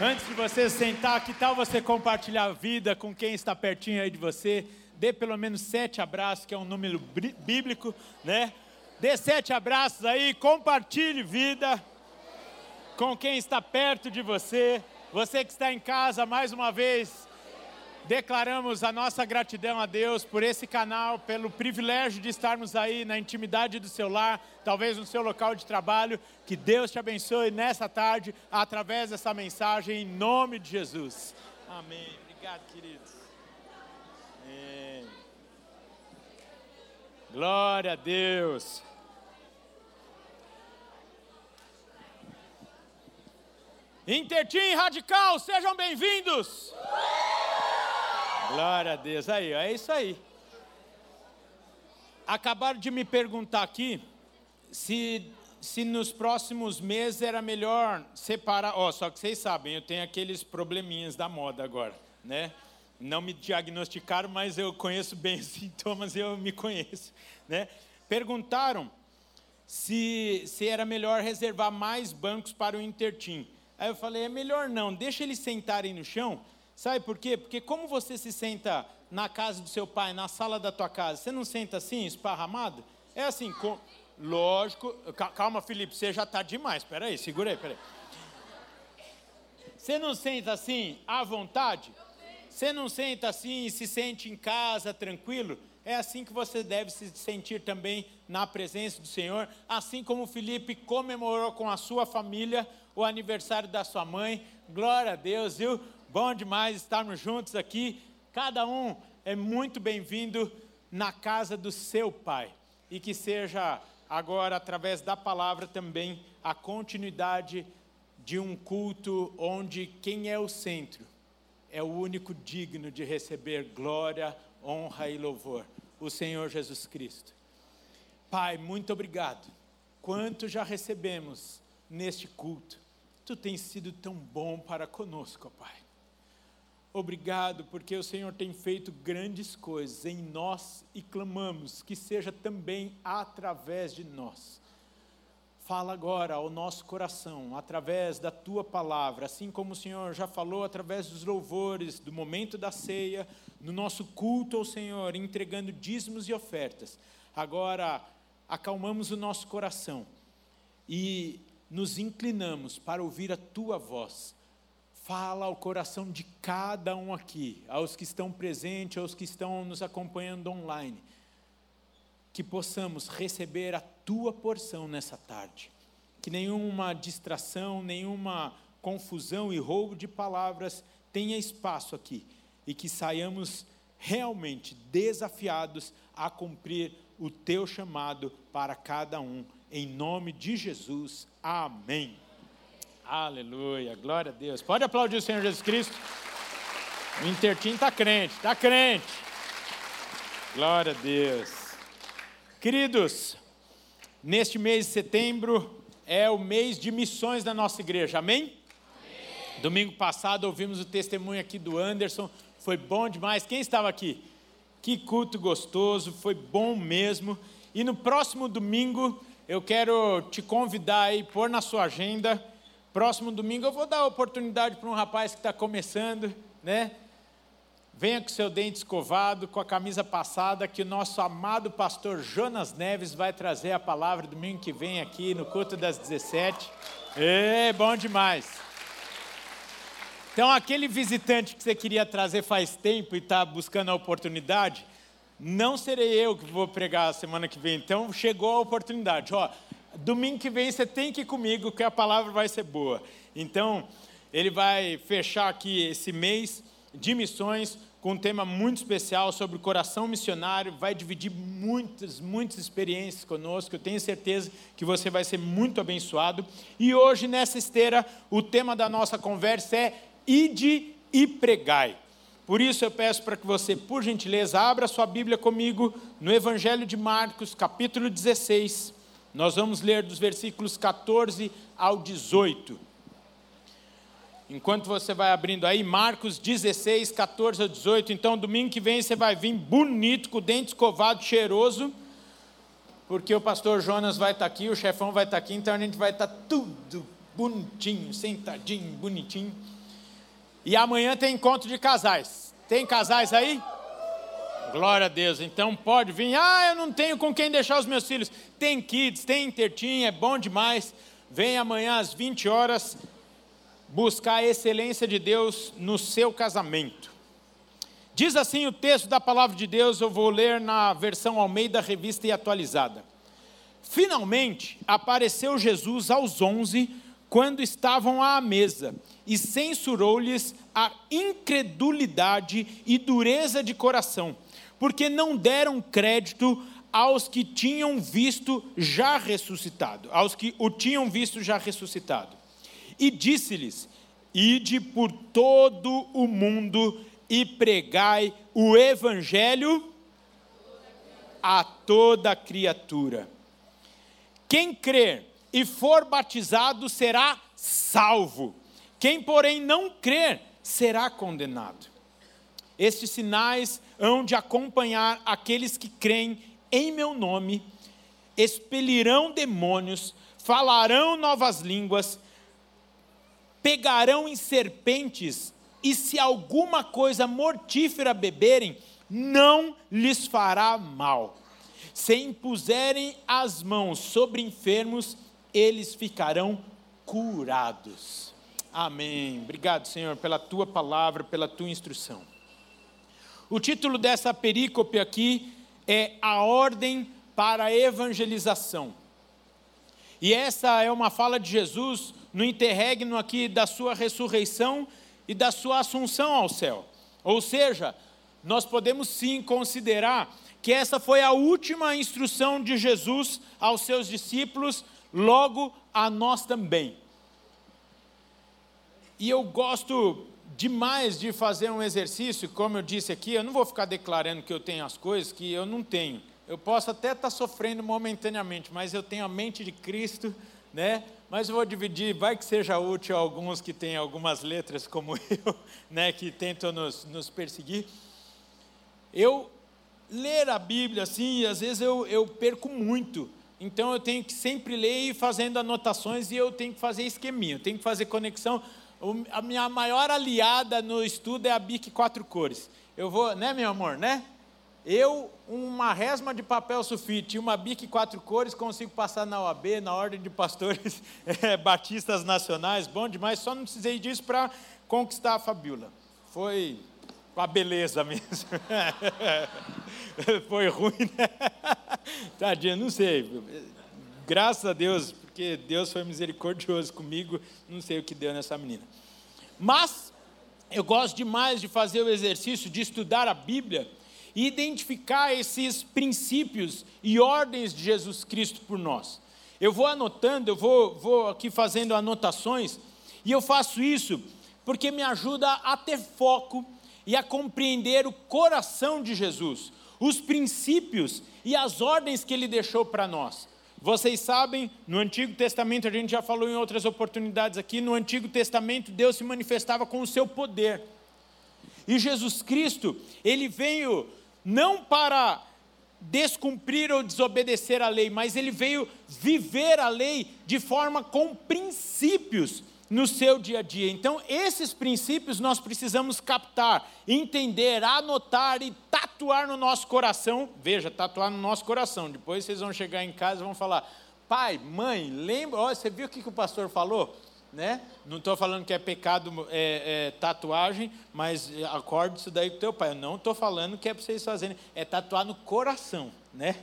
Antes de você sentar, que tal você compartilhar a vida com quem está pertinho aí de você? Dê pelo menos sete abraços, que é um número bíblico, né? Dê sete abraços aí, compartilhe vida com quem está perto de você. Você que está em casa, mais uma vez, declaramos a nossa gratidão a Deus por esse canal, pelo privilégio de estarmos aí na intimidade do seu lar, talvez no seu local de trabalho. Que Deus te abençoe nessa tarde, através dessa mensagem, em nome de Jesus. Amém. Obrigado, queridos. Amém. Glória a Deus. Intertim Radical, sejam bem-vindos. Glória a Deus. Aí, é isso aí. Acabaram de me perguntar aqui se, se nos próximos meses era melhor separar. Ó, oh, só que vocês sabem, eu tenho aqueles probleminhas da moda agora, né? Não me diagnosticaram, mas eu conheço bem os sintomas e eu me conheço, né? Perguntaram se, se era melhor reservar mais bancos para o Intertim. Aí eu falei, é melhor não, deixa eles sentarem no chão Sabe por quê? Porque como você se senta na casa do seu pai, na sala da tua casa, você não senta assim, esparramado? É assim, com... lógico. Calma, Felipe, você já está demais. Espera aí, segura aí, espera aí. Você não senta assim, à vontade? Você não senta assim e se sente em casa, tranquilo? É assim que você deve se sentir também na presença do Senhor, assim como Felipe comemorou com a sua família o aniversário da sua mãe. Glória a Deus, viu? Bom demais estarmos juntos aqui. Cada um é muito bem-vindo na casa do seu Pai. E que seja agora, através da palavra, também a continuidade de um culto onde quem é o centro é o único digno de receber glória, honra e louvor, o Senhor Jesus Cristo. Pai, muito obrigado. Quanto já recebemos neste culto. Tu tens sido tão bom para conosco, Pai. Obrigado, porque o Senhor tem feito grandes coisas em nós e clamamos que seja também através de nós. Fala agora ao nosso coração, através da tua palavra, assim como o Senhor já falou através dos louvores, do momento da ceia, no nosso culto ao Senhor, entregando dízimos e ofertas. Agora, acalmamos o nosso coração e nos inclinamos para ouvir a tua voz fala ao coração de cada um aqui, aos que estão presentes, aos que estão nos acompanhando online, que possamos receber a tua porção nessa tarde, que nenhuma distração, nenhuma confusão e roubo de palavras tenha espaço aqui e que saiamos realmente desafiados a cumprir o teu chamado para cada um, em nome de Jesus. Amém. Aleluia, glória a Deus. Pode aplaudir o Senhor Jesus Cristo. O Intertim está crente, está crente. Glória a Deus. Queridos, neste mês de setembro é o mês de missões da nossa igreja, amém? amém? Domingo passado ouvimos o testemunho aqui do Anderson, foi bom demais. Quem estava aqui? Que culto gostoso, foi bom mesmo. E no próximo domingo eu quero te convidar aí, pôr na sua agenda Próximo domingo eu vou dar oportunidade para um rapaz que está começando, né? Venha com seu dente escovado, com a camisa passada, que o nosso amado pastor Jonas Neves vai trazer a palavra domingo que vem aqui no culto das 17. É bom demais. Então, aquele visitante que você queria trazer faz tempo e está buscando a oportunidade, não serei eu que vou pregar a semana que vem. Então, chegou a oportunidade. Ó, domingo que vem você tem que ir comigo, que a palavra vai ser boa. Então, ele vai fechar aqui esse mês de missões com um tema muito especial sobre o coração missionário, vai dividir muitas, muitas experiências conosco, eu tenho certeza que você vai ser muito abençoado. E hoje, nessa esteira, o tema da nossa conversa é Ide e Pregai. Por isso eu peço para que você, por gentileza, abra sua Bíblia comigo no Evangelho de Marcos, capítulo 16. Nós vamos ler dos versículos 14 ao 18. Enquanto você vai abrindo aí, Marcos 16, 14 ao 18. Então, domingo que vem você vai vir bonito, com o dente escovado, cheiroso, porque o pastor Jonas vai estar aqui, o chefão vai estar aqui, então a gente vai estar tudo bonitinho, sentadinho, bonitinho. E amanhã tem encontro de casais. Tem casais aí? Glória a Deus. Então pode vir. Ah, eu não tenho com quem deixar os meus filhos. Tem kids, tem intertinha, é bom demais. Vem amanhã às 20 horas buscar a excelência de Deus no seu casamento. Diz assim o texto da palavra de Deus, eu vou ler na versão Almeida Revista e Atualizada. Finalmente apareceu Jesus aos onze, quando estavam à mesa, e censurou-lhes a incredulidade e dureza de coração porque não deram crédito aos que tinham visto já ressuscitado, aos que o tinham visto já ressuscitado. E disse-lhes: Ide por todo o mundo e pregai o evangelho a toda criatura. Quem crer e for batizado será salvo. Quem, porém, não crer será condenado. Estes sinais hão de acompanhar aqueles que creem em meu nome, expelirão demônios, falarão novas línguas, pegarão em serpentes, e se alguma coisa mortífera beberem, não lhes fará mal. Se impuserem as mãos sobre enfermos, eles ficarão curados. Amém. Obrigado, Senhor, pela tua palavra, pela tua instrução. O título dessa perícope aqui é A Ordem para a Evangelização. E essa é uma fala de Jesus no interregno aqui da sua ressurreição e da sua assunção ao céu. Ou seja, nós podemos sim considerar que essa foi a última instrução de Jesus aos seus discípulos, logo a nós também. E eu gosto demais de fazer um exercício, como eu disse aqui, eu não vou ficar declarando que eu tenho as coisas que eu não tenho. Eu posso até estar sofrendo momentaneamente, mas eu tenho a mente de Cristo, né? Mas eu vou dividir, vai que seja útil a alguns que têm algumas letras como eu, né? Que tentam nos, nos perseguir. Eu ler a Bíblia assim, às vezes eu, eu perco muito. Então eu tenho que sempre ler e fazendo anotações e eu tenho que fazer esqueminha, eu tenho que fazer conexão a minha maior aliada no estudo é a BIC quatro cores. Eu vou, né, meu amor, né? Eu, uma resma de papel sulfite e uma BIC quatro cores, consigo passar na OAB, na Ordem de Pastores é, Batistas Nacionais, bom demais, só não precisei disso para conquistar a Fabiola. Foi com a beleza mesmo. Foi ruim, né? Tadinha, não sei. Graças a Deus, porque Deus foi misericordioso comigo, não sei o que deu nessa menina. Mas eu gosto demais de fazer o exercício de estudar a Bíblia e identificar esses princípios e ordens de Jesus Cristo por nós. Eu vou anotando, eu vou, vou aqui fazendo anotações, e eu faço isso porque me ajuda a ter foco e a compreender o coração de Jesus, os princípios e as ordens que ele deixou para nós. Vocês sabem, no Antigo Testamento, a gente já falou em outras oportunidades aqui, no Antigo Testamento Deus se manifestava com o seu poder. E Jesus Cristo, ele veio não para descumprir ou desobedecer a lei, mas ele veio viver a lei de forma com princípios no seu dia a dia. Então, esses princípios nós precisamos captar, entender, anotar e tatuar no nosso coração. Veja, tatuar no nosso coração. Depois vocês vão chegar em casa e vão falar: pai, mãe, lembra? Oh, você viu o que o pastor falou? Né? Não estou falando que é pecado é, é, tatuagem, mas acorde isso daí com teu pai. Eu não estou falando que é para vocês fazerem, é tatuar no coração né?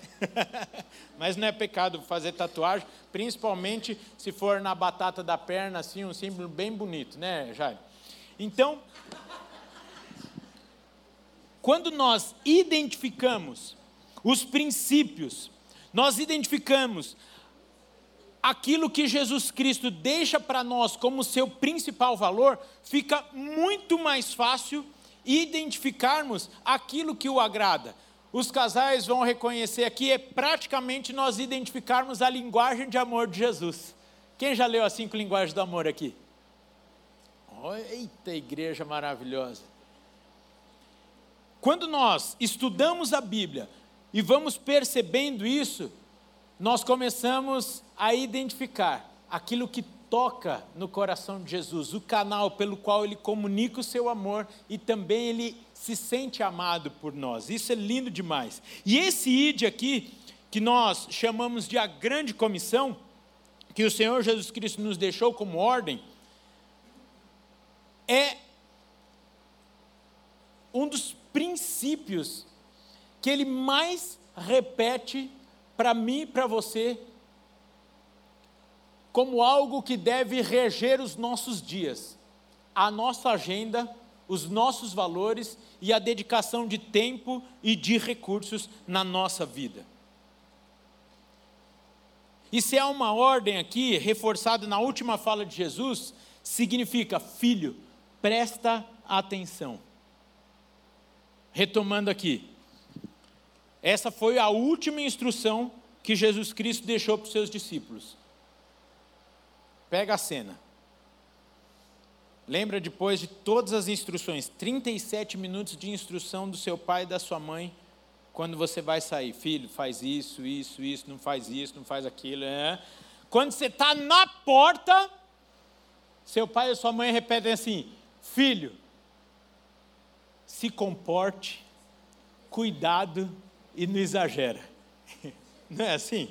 Mas não é pecado fazer tatuagem, principalmente se for na batata da perna, assim, um símbolo bem bonito, né, Jair? Então, quando nós identificamos os princípios, nós identificamos aquilo que Jesus Cristo deixa para nós como seu principal valor, fica muito mais fácil identificarmos aquilo que o agrada os casais vão reconhecer aqui é praticamente nós identificarmos a linguagem de amor de Jesus. Quem já leu as cinco linguagens do amor aqui? Eita, igreja maravilhosa. Quando nós estudamos a Bíblia e vamos percebendo isso, nós começamos a identificar aquilo que toca no coração de Jesus, o canal pelo qual ele comunica o seu amor e também ele se sente amado por nós. Isso é lindo demais. E esse id aqui, que nós chamamos de a grande comissão, que o Senhor Jesus Cristo nos deixou como ordem, é um dos princípios que ele mais repete para mim e para você como algo que deve reger os nossos dias, a nossa agenda, os nossos valores e a dedicação de tempo e de recursos na nossa vida. E se há uma ordem aqui, reforçada na última fala de Jesus, significa, filho, presta atenção. Retomando aqui, essa foi a última instrução que Jesus Cristo deixou para os seus discípulos. Pega a cena. Lembra depois de todas as instruções, 37 minutos de instrução do seu pai e da sua mãe, quando você vai sair. Filho, faz isso, isso, isso, não faz isso, não faz aquilo. É. Quando você está na porta, seu pai e sua mãe repetem assim: Filho, se comporte, cuidado e não exagera. Não é assim?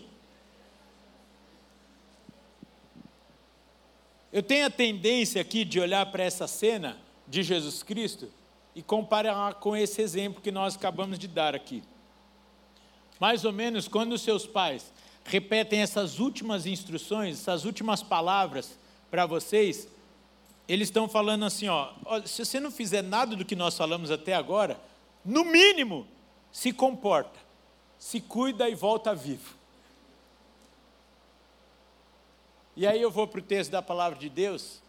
Eu tenho a tendência aqui de olhar para essa cena de Jesus Cristo e comparar com esse exemplo que nós acabamos de dar aqui. Mais ou menos quando os seus pais repetem essas últimas instruções, essas últimas palavras para vocês, eles estão falando assim: ó, se você não fizer nada do que nós falamos até agora, no mínimo, se comporta, se cuida e volta vivo. E aí eu vou para o texto da palavra de Deus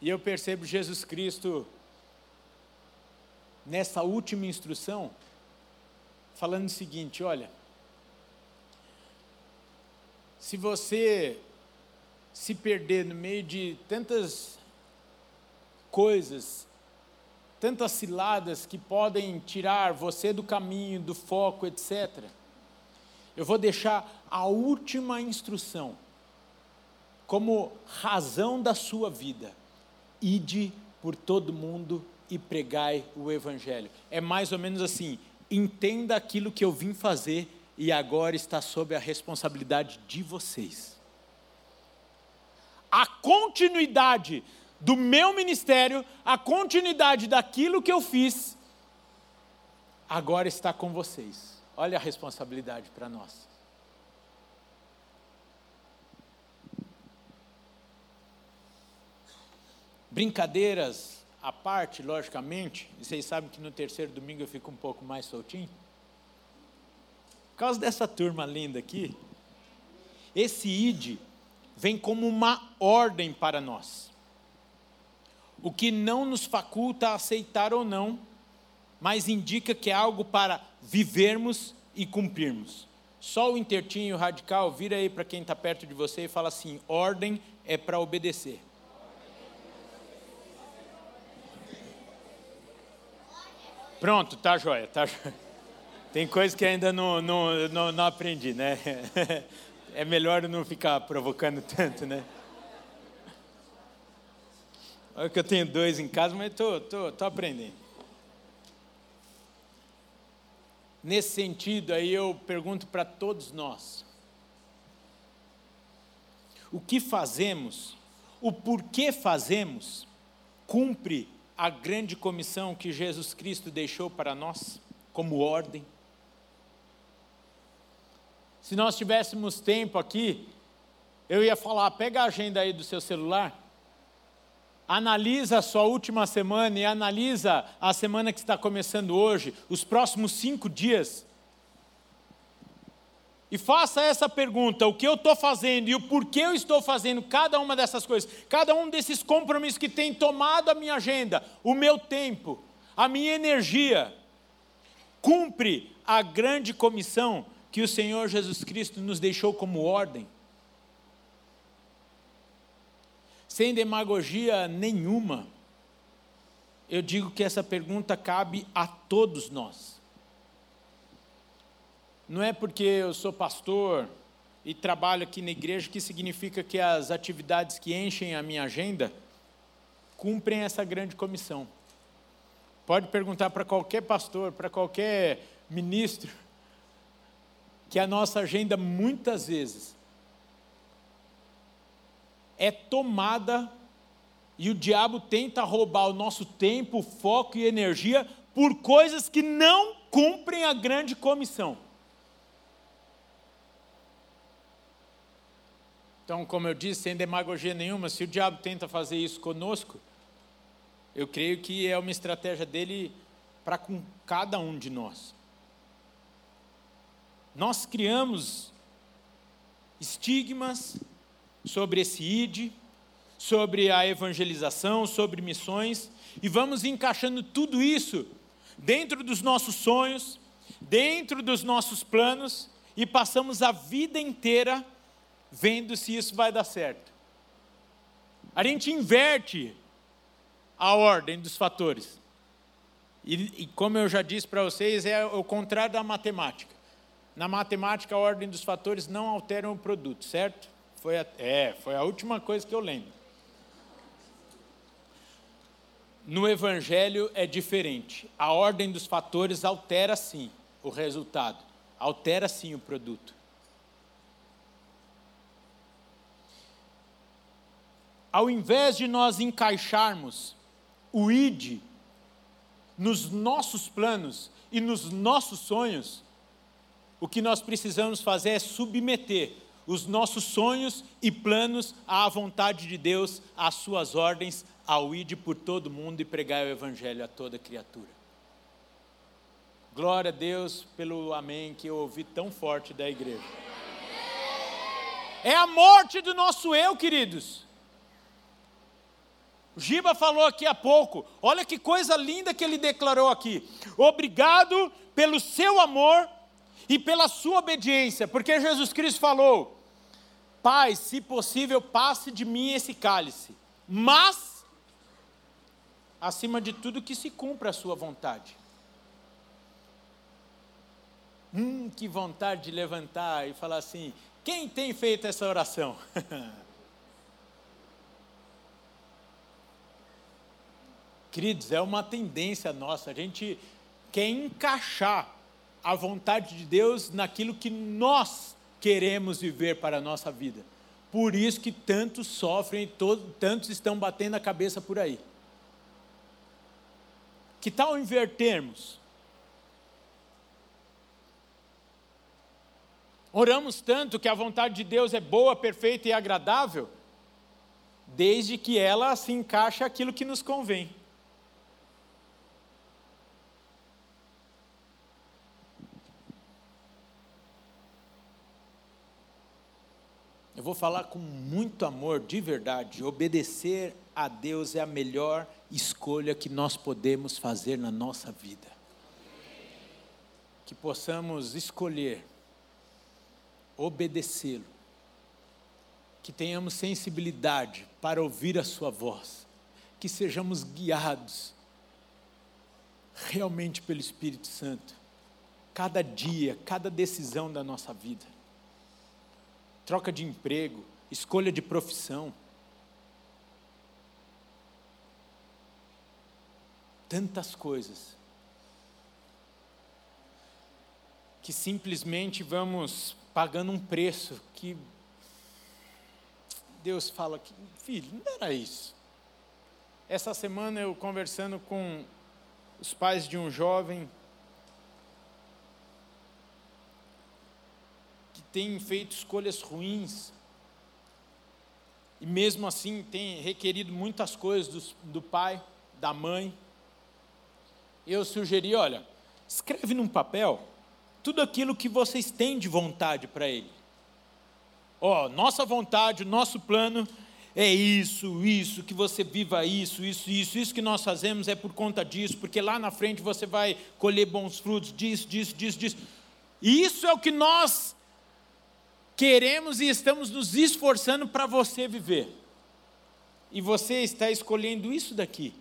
e eu percebo Jesus Cristo nessa última instrução falando o seguinte: olha, se você se perder no meio de tantas coisas, tantas ciladas que podem tirar você do caminho, do foco, etc. Eu vou deixar a última instrução como razão da sua vida. Ide por todo mundo e pregai o Evangelho. É mais ou menos assim: entenda aquilo que eu vim fazer e agora está sob a responsabilidade de vocês. A continuidade do meu ministério, a continuidade daquilo que eu fiz, agora está com vocês. Olha a responsabilidade para nós. Brincadeiras à parte, logicamente, vocês sabem que no terceiro domingo eu fico um pouco mais soltinho. Por causa dessa turma linda aqui, esse ID vem como uma ordem para nós. O que não nos faculta a aceitar ou não, mas indica que é algo para vivermos e cumprirmos. Só o intertinho radical vira aí para quem está perto de você e fala assim: ordem é para obedecer. Pronto, tá joia, tá joia. Tem coisa que ainda não, não, não, não aprendi, né? É melhor não ficar provocando tanto, né? Olha que eu tenho dois em casa, mas estou tô, tô, tô aprendendo. Nesse sentido, aí eu pergunto para todos nós: o que fazemos, o porquê fazemos, cumpre a grande comissão que Jesus Cristo deixou para nós, como ordem. Se nós tivéssemos tempo aqui, eu ia falar: pega a agenda aí do seu celular, analisa a sua última semana e analisa a semana que está começando hoje, os próximos cinco dias e faça essa pergunta: o que eu estou fazendo e o porquê eu estou fazendo cada uma dessas coisas, cada um desses compromissos que tem tomado a minha agenda, o meu tempo, a minha energia, cumpre a grande comissão que o Senhor Jesus Cristo nos deixou como ordem? Sem demagogia nenhuma, eu digo que essa pergunta cabe a todos nós não é porque eu sou pastor e trabalho aqui na igreja, que significa que as atividades que enchem a minha agenda cumprem essa grande comissão. Pode perguntar para qualquer pastor, para qualquer ministro, que a nossa agenda muitas vezes é tomada e o diabo tenta roubar o nosso tempo, foco e energia por coisas que não cumprem a grande comissão. Então, como eu disse, sem demagogia nenhuma, se o diabo tenta fazer isso conosco, eu creio que é uma estratégia dele para com cada um de nós. Nós criamos estigmas sobre esse ID, sobre a evangelização, sobre missões, e vamos encaixando tudo isso dentro dos nossos sonhos, dentro dos nossos planos, e passamos a vida inteira vendo se isso vai dar certo. A gente inverte a ordem dos fatores. E, e como eu já disse para vocês, é o contrário da matemática. Na matemática, a ordem dos fatores não altera o produto, certo? Foi a, é, foi a última coisa que eu lembro. No Evangelho é diferente. A ordem dos fatores altera sim o resultado, altera sim o produto. Ao invés de nós encaixarmos o ID nos nossos planos e nos nossos sonhos, o que nós precisamos fazer é submeter os nossos sonhos e planos à vontade de Deus, às suas ordens, ao ID por todo mundo e pregar o Evangelho a toda criatura. Glória a Deus pelo amém que eu ouvi tão forte da igreja. É a morte do nosso eu, queridos. Giba falou aqui há pouco, olha que coisa linda que ele declarou aqui. Obrigado pelo seu amor e pela sua obediência, porque Jesus Cristo falou: Pai, se possível, passe de mim esse cálice, mas, acima de tudo, que se cumpra a sua vontade. Hum, que vontade de levantar e falar assim: quem tem feito essa oração? Queridos, é uma tendência nossa, a gente quer encaixar a vontade de Deus naquilo que nós queremos viver para a nossa vida. Por isso que tantos sofrem, todos, tantos estão batendo a cabeça por aí. Que tal invertermos? Oramos tanto que a vontade de Deus é boa, perfeita e agradável, desde que ela se encaixe aquilo que nos convém. Eu vou falar com muito amor, de verdade. Obedecer a Deus é a melhor escolha que nós podemos fazer na nossa vida. Que possamos escolher obedecê-lo. Que tenhamos sensibilidade para ouvir a Sua voz. Que sejamos guiados realmente pelo Espírito Santo. Cada dia, cada decisão da nossa vida troca de emprego, escolha de profissão. Tantas coisas que simplesmente vamos pagando um preço que Deus fala que, filho, não era isso. Essa semana eu conversando com os pais de um jovem tem feito escolhas ruins, e mesmo assim tem requerido muitas coisas do, do pai, da mãe. Eu sugeri: olha, escreve num papel tudo aquilo que vocês têm de vontade para ele. Ó, oh, nossa vontade, nosso plano é isso, isso, que você viva isso, isso, isso, isso que nós fazemos é por conta disso, porque lá na frente você vai colher bons frutos disso, disso, disso, disso. E isso é o que nós queremos e estamos nos esforçando para você viver. E você está escolhendo isso daqui.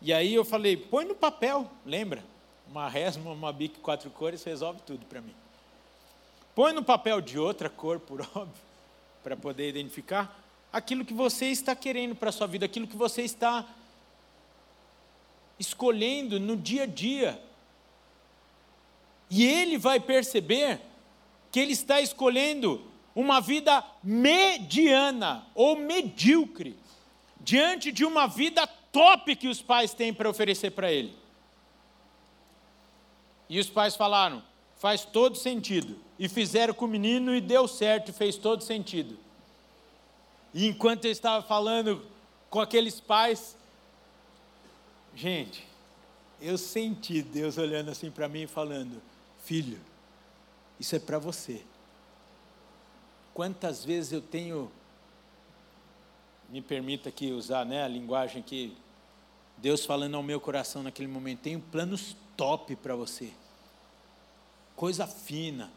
E aí eu falei, põe no papel, lembra? Uma resma, uma bique, quatro cores, resolve tudo para mim. Põe no papel de outra cor, por óbvio, para poder identificar aquilo que você está querendo para a sua vida, aquilo que você está escolhendo no dia a dia. E ele vai perceber que ele está escolhendo uma vida mediana ou medíocre, diante de uma vida top que os pais têm para oferecer para ele. E os pais falaram: faz todo sentido. E fizeram com o menino e deu certo, fez todo sentido. E enquanto eu estava falando com aqueles pais, gente, eu senti Deus olhando assim para mim e falando: Filho, isso é para você. Quantas vezes eu tenho, me permita aqui usar né, a linguagem que Deus falando ao meu coração naquele momento, tenho planos top para você, coisa fina.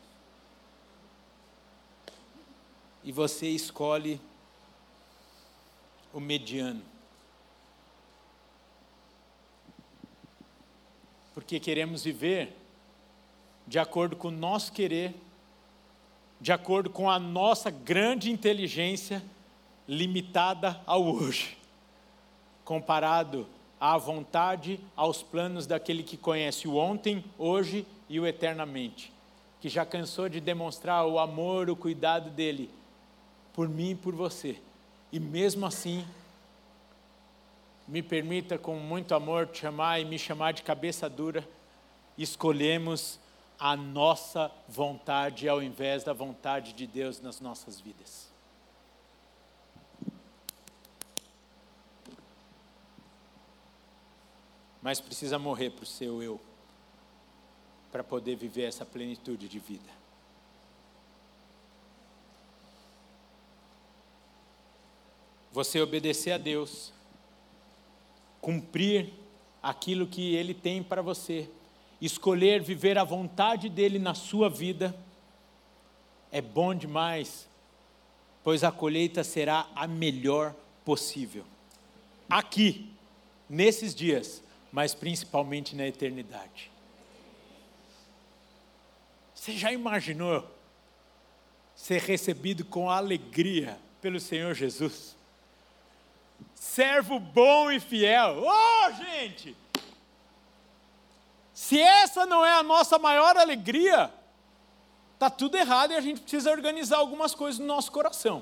E você escolhe o mediano. Porque queremos viver de acordo com o nosso querer, de acordo com a nossa grande inteligência limitada ao hoje, comparado à vontade, aos planos daquele que conhece o ontem, hoje e o eternamente, que já cansou de demonstrar o amor, o cuidado dele por mim e por você. E mesmo assim, me permita com muito amor te chamar e me chamar de cabeça dura, escolhemos a nossa vontade ao invés da vontade de Deus nas nossas vidas. Mas precisa morrer para o seu eu, para poder viver essa plenitude de vida. Você obedecer a Deus, cumprir aquilo que Ele tem para você, escolher viver a vontade dele na sua vida, é bom demais, pois a colheita será a melhor possível. Aqui, nesses dias, mas principalmente na eternidade. Você já imaginou ser recebido com alegria pelo Senhor Jesus? Servo bom e fiel. Oh, gente! Se essa não é a nossa maior alegria, está tudo errado e a gente precisa organizar algumas coisas no nosso coração.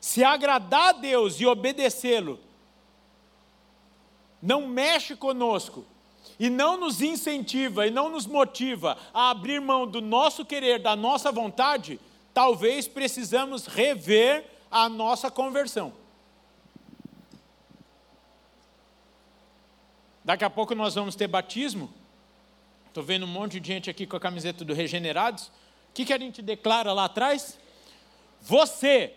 Se agradar a Deus e obedecê-lo, não mexe conosco e não nos incentiva e não nos motiva a abrir mão do nosso querer, da nossa vontade, talvez precisamos rever a nossa conversão. Daqui a pouco nós vamos ter batismo. Estou vendo um monte de gente aqui com a camiseta do Regenerados. O que, que a gente declara lá atrás? Você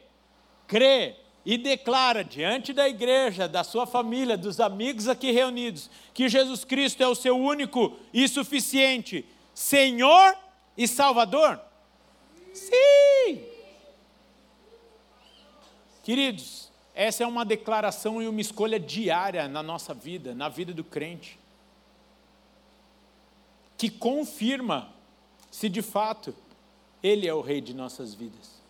crê e declara diante da igreja, da sua família, dos amigos aqui reunidos, que Jesus Cristo é o seu único e suficiente Senhor e Salvador? Sim! Queridos, essa é uma declaração e uma escolha diária na nossa vida, na vida do crente, que confirma se de fato Ele é o Rei de nossas vidas.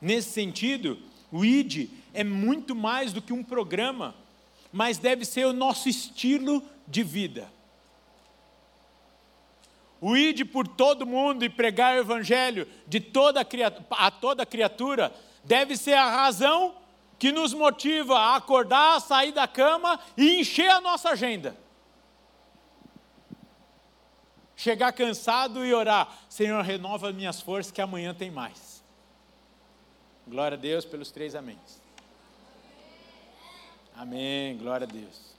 Nesse sentido, o ID é muito mais do que um programa, mas deve ser o nosso estilo de vida o ide por todo mundo e pregar o evangelho de toda a toda criatura, deve ser a razão que nos motiva a acordar, sair da cama e encher a nossa agenda. Chegar cansado e orar, Senhor, renova minhas forças que amanhã tem mais. Glória a Deus pelos três améns. Amém, glória a Deus.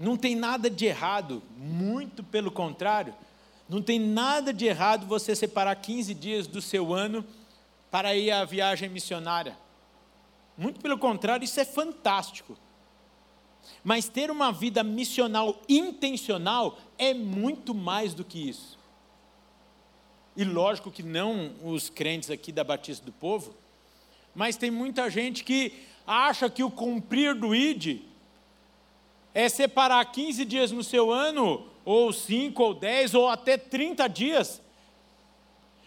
Não tem nada de errado, muito pelo contrário, não tem nada de errado você separar 15 dias do seu ano para ir à viagem missionária. Muito pelo contrário, isso é fantástico. Mas ter uma vida missional intencional é muito mais do que isso. E lógico que não os crentes aqui da Batista do Povo, mas tem muita gente que acha que o cumprir do ID é separar 15 dias no seu ano ou 5, ou 10, ou até 30 dias.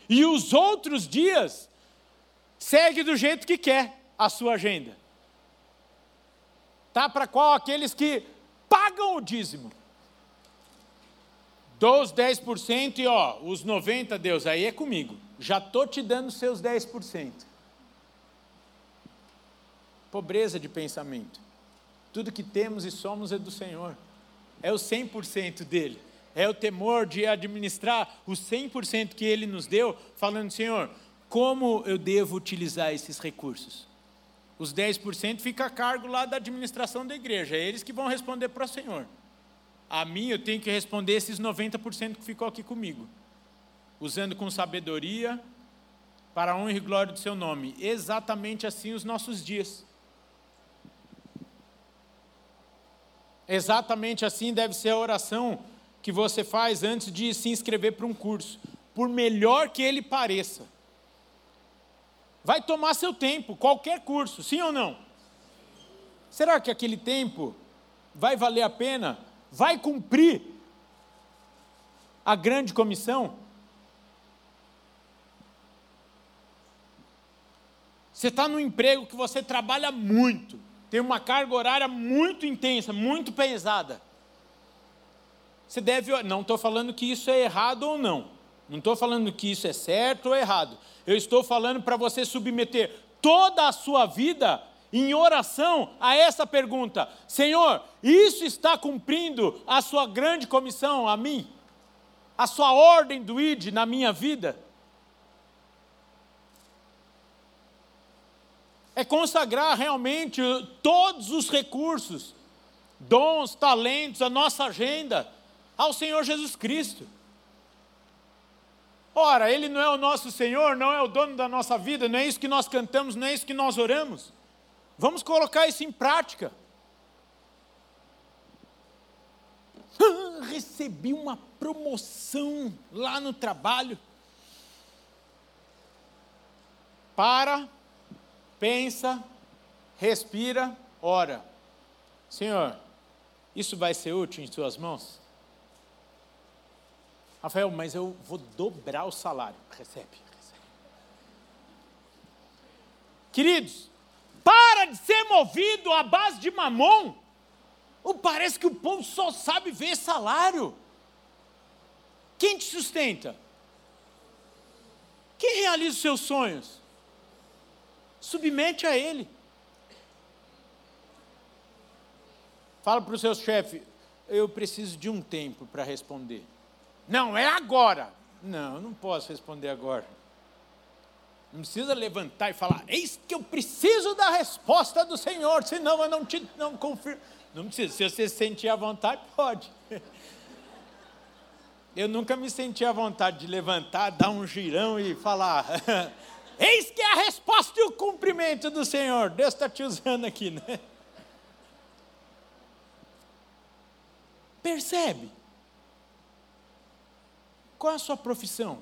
E os outros dias, segue do jeito que quer a sua agenda. Tá para qual aqueles que pagam o dízimo. Dou os 10% e ó, os 90, Deus, aí é comigo. Já tô te dando seus 10%. Pobreza de pensamento. Tudo que temos e somos é do Senhor. É o 100% dele. É o temor de administrar o 100% que ele nos deu, falando, Senhor, como eu devo utilizar esses recursos? Os 10% fica a cargo lá da administração da igreja, é eles que vão responder para o Senhor. A mim eu tenho que responder esses 90% que ficou aqui comigo, usando com sabedoria, para a honra e glória do seu nome. Exatamente assim os nossos dias. Exatamente assim deve ser a oração que você faz antes de se inscrever para um curso, por melhor que ele pareça. Vai tomar seu tempo, qualquer curso, sim ou não? Será que aquele tempo vai valer a pena? Vai cumprir a grande comissão? Você está no emprego que você trabalha muito, tem uma carga horária muito intensa, muito pesada. Você deve, não estou falando que isso é errado ou não. Não estou falando que isso é certo ou errado. Eu estou falando para você submeter toda a sua vida em oração a essa pergunta: Senhor, isso está cumprindo a sua grande comissão a mim? A sua ordem do ID na minha vida? É consagrar realmente todos os recursos, dons, talentos, a nossa agenda ao Senhor Jesus Cristo. Ora, Ele não é o nosso Senhor, não é o dono da nossa vida, não é isso que nós cantamos, não é isso que nós oramos. Vamos colocar isso em prática. Ah, recebi uma promoção lá no trabalho. Para, pensa, respira, ora. Senhor, isso vai ser útil em Suas mãos? Rafael, mas eu vou dobrar o salário. Recebe, recebe. Queridos, para de ser movido à base de mamon. Ou parece que o povo só sabe ver salário. Quem te sustenta? Quem realiza os seus sonhos? Submete a ele. Fala para o seu chefe, eu preciso de um tempo para responder. Não, é agora. Não, eu não posso responder agora. Não precisa levantar e falar, eis que eu preciso da resposta do Senhor, senão eu não te não confirmo. Não precisa, se você sentir à vontade, pode. Eu nunca me senti à vontade de levantar, dar um girão e falar, eis que é a resposta e o cumprimento do Senhor. Deus está te usando aqui, né? Percebe? Qual é a sua profissão?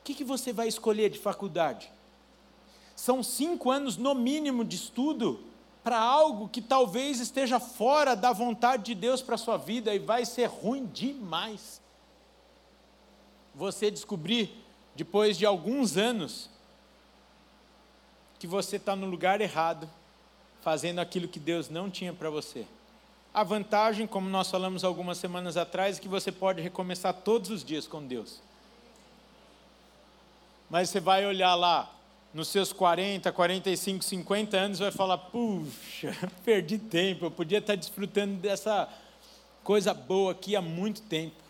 O que, que você vai escolher de faculdade? São cinco anos no mínimo de estudo para algo que talvez esteja fora da vontade de Deus para a sua vida e vai ser ruim demais. Você descobrir, depois de alguns anos, que você está no lugar errado, fazendo aquilo que Deus não tinha para você. A vantagem, como nós falamos algumas semanas atrás, é que você pode recomeçar todos os dias com Deus. Mas você vai olhar lá, nos seus 40, 45, 50 anos, vai falar: puxa, perdi tempo, eu podia estar desfrutando dessa coisa boa aqui há muito tempo.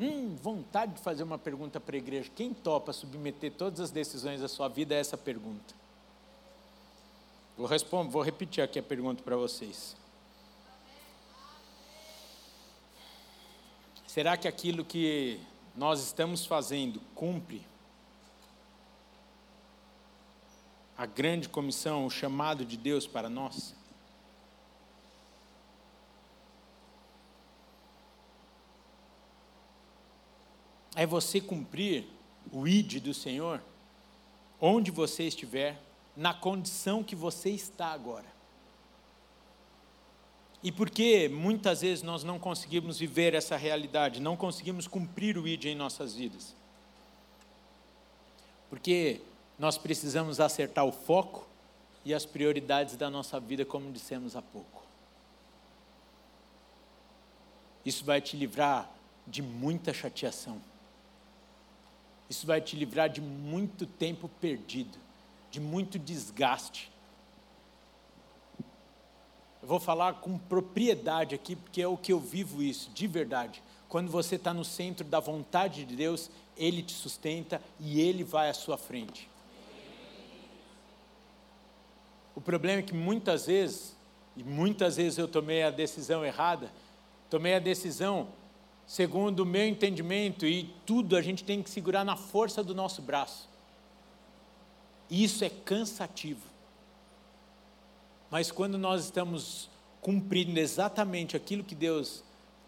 Hum, vontade de fazer uma pergunta para a igreja. Quem topa submeter todas as decisões da sua vida a essa pergunta? Vou, responder, vou repetir aqui a pergunta para vocês. Será que aquilo que nós estamos fazendo cumpre a grande comissão, o chamado de Deus para nós? É você cumprir o ID do Senhor, onde você estiver na condição que você está agora. E por que muitas vezes nós não conseguimos viver essa realidade, não conseguimos cumprir o ID em nossas vidas? Porque nós precisamos acertar o foco e as prioridades da nossa vida, como dissemos há pouco. Isso vai te livrar de muita chateação. Isso vai te livrar de muito tempo perdido, de muito desgaste. Eu vou falar com propriedade aqui, porque é o que eu vivo isso, de verdade. Quando você está no centro da vontade de Deus, Ele te sustenta e Ele vai à sua frente. O problema é que muitas vezes, e muitas vezes eu tomei a decisão errada, tomei a decisão segundo o meu entendimento, e tudo a gente tem que segurar na força do nosso braço. Isso é cansativo. Mas quando nós estamos cumprindo exatamente aquilo que Deus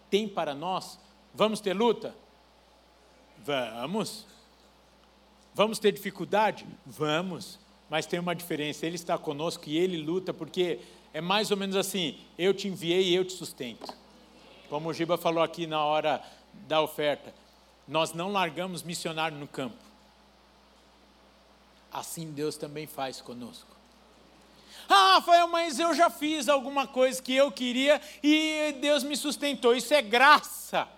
tem para nós, vamos ter luta? Vamos. Vamos ter dificuldade? Vamos. Mas tem uma diferença: Ele está conosco e Ele luta, porque é mais ou menos assim: eu te enviei e eu te sustento. Como o Giba falou aqui na hora da oferta, nós não largamos missionário no campo. Assim Deus também faz conosco. Ah, Rafael, mas eu já fiz alguma coisa que eu queria e Deus me sustentou. Isso é graça,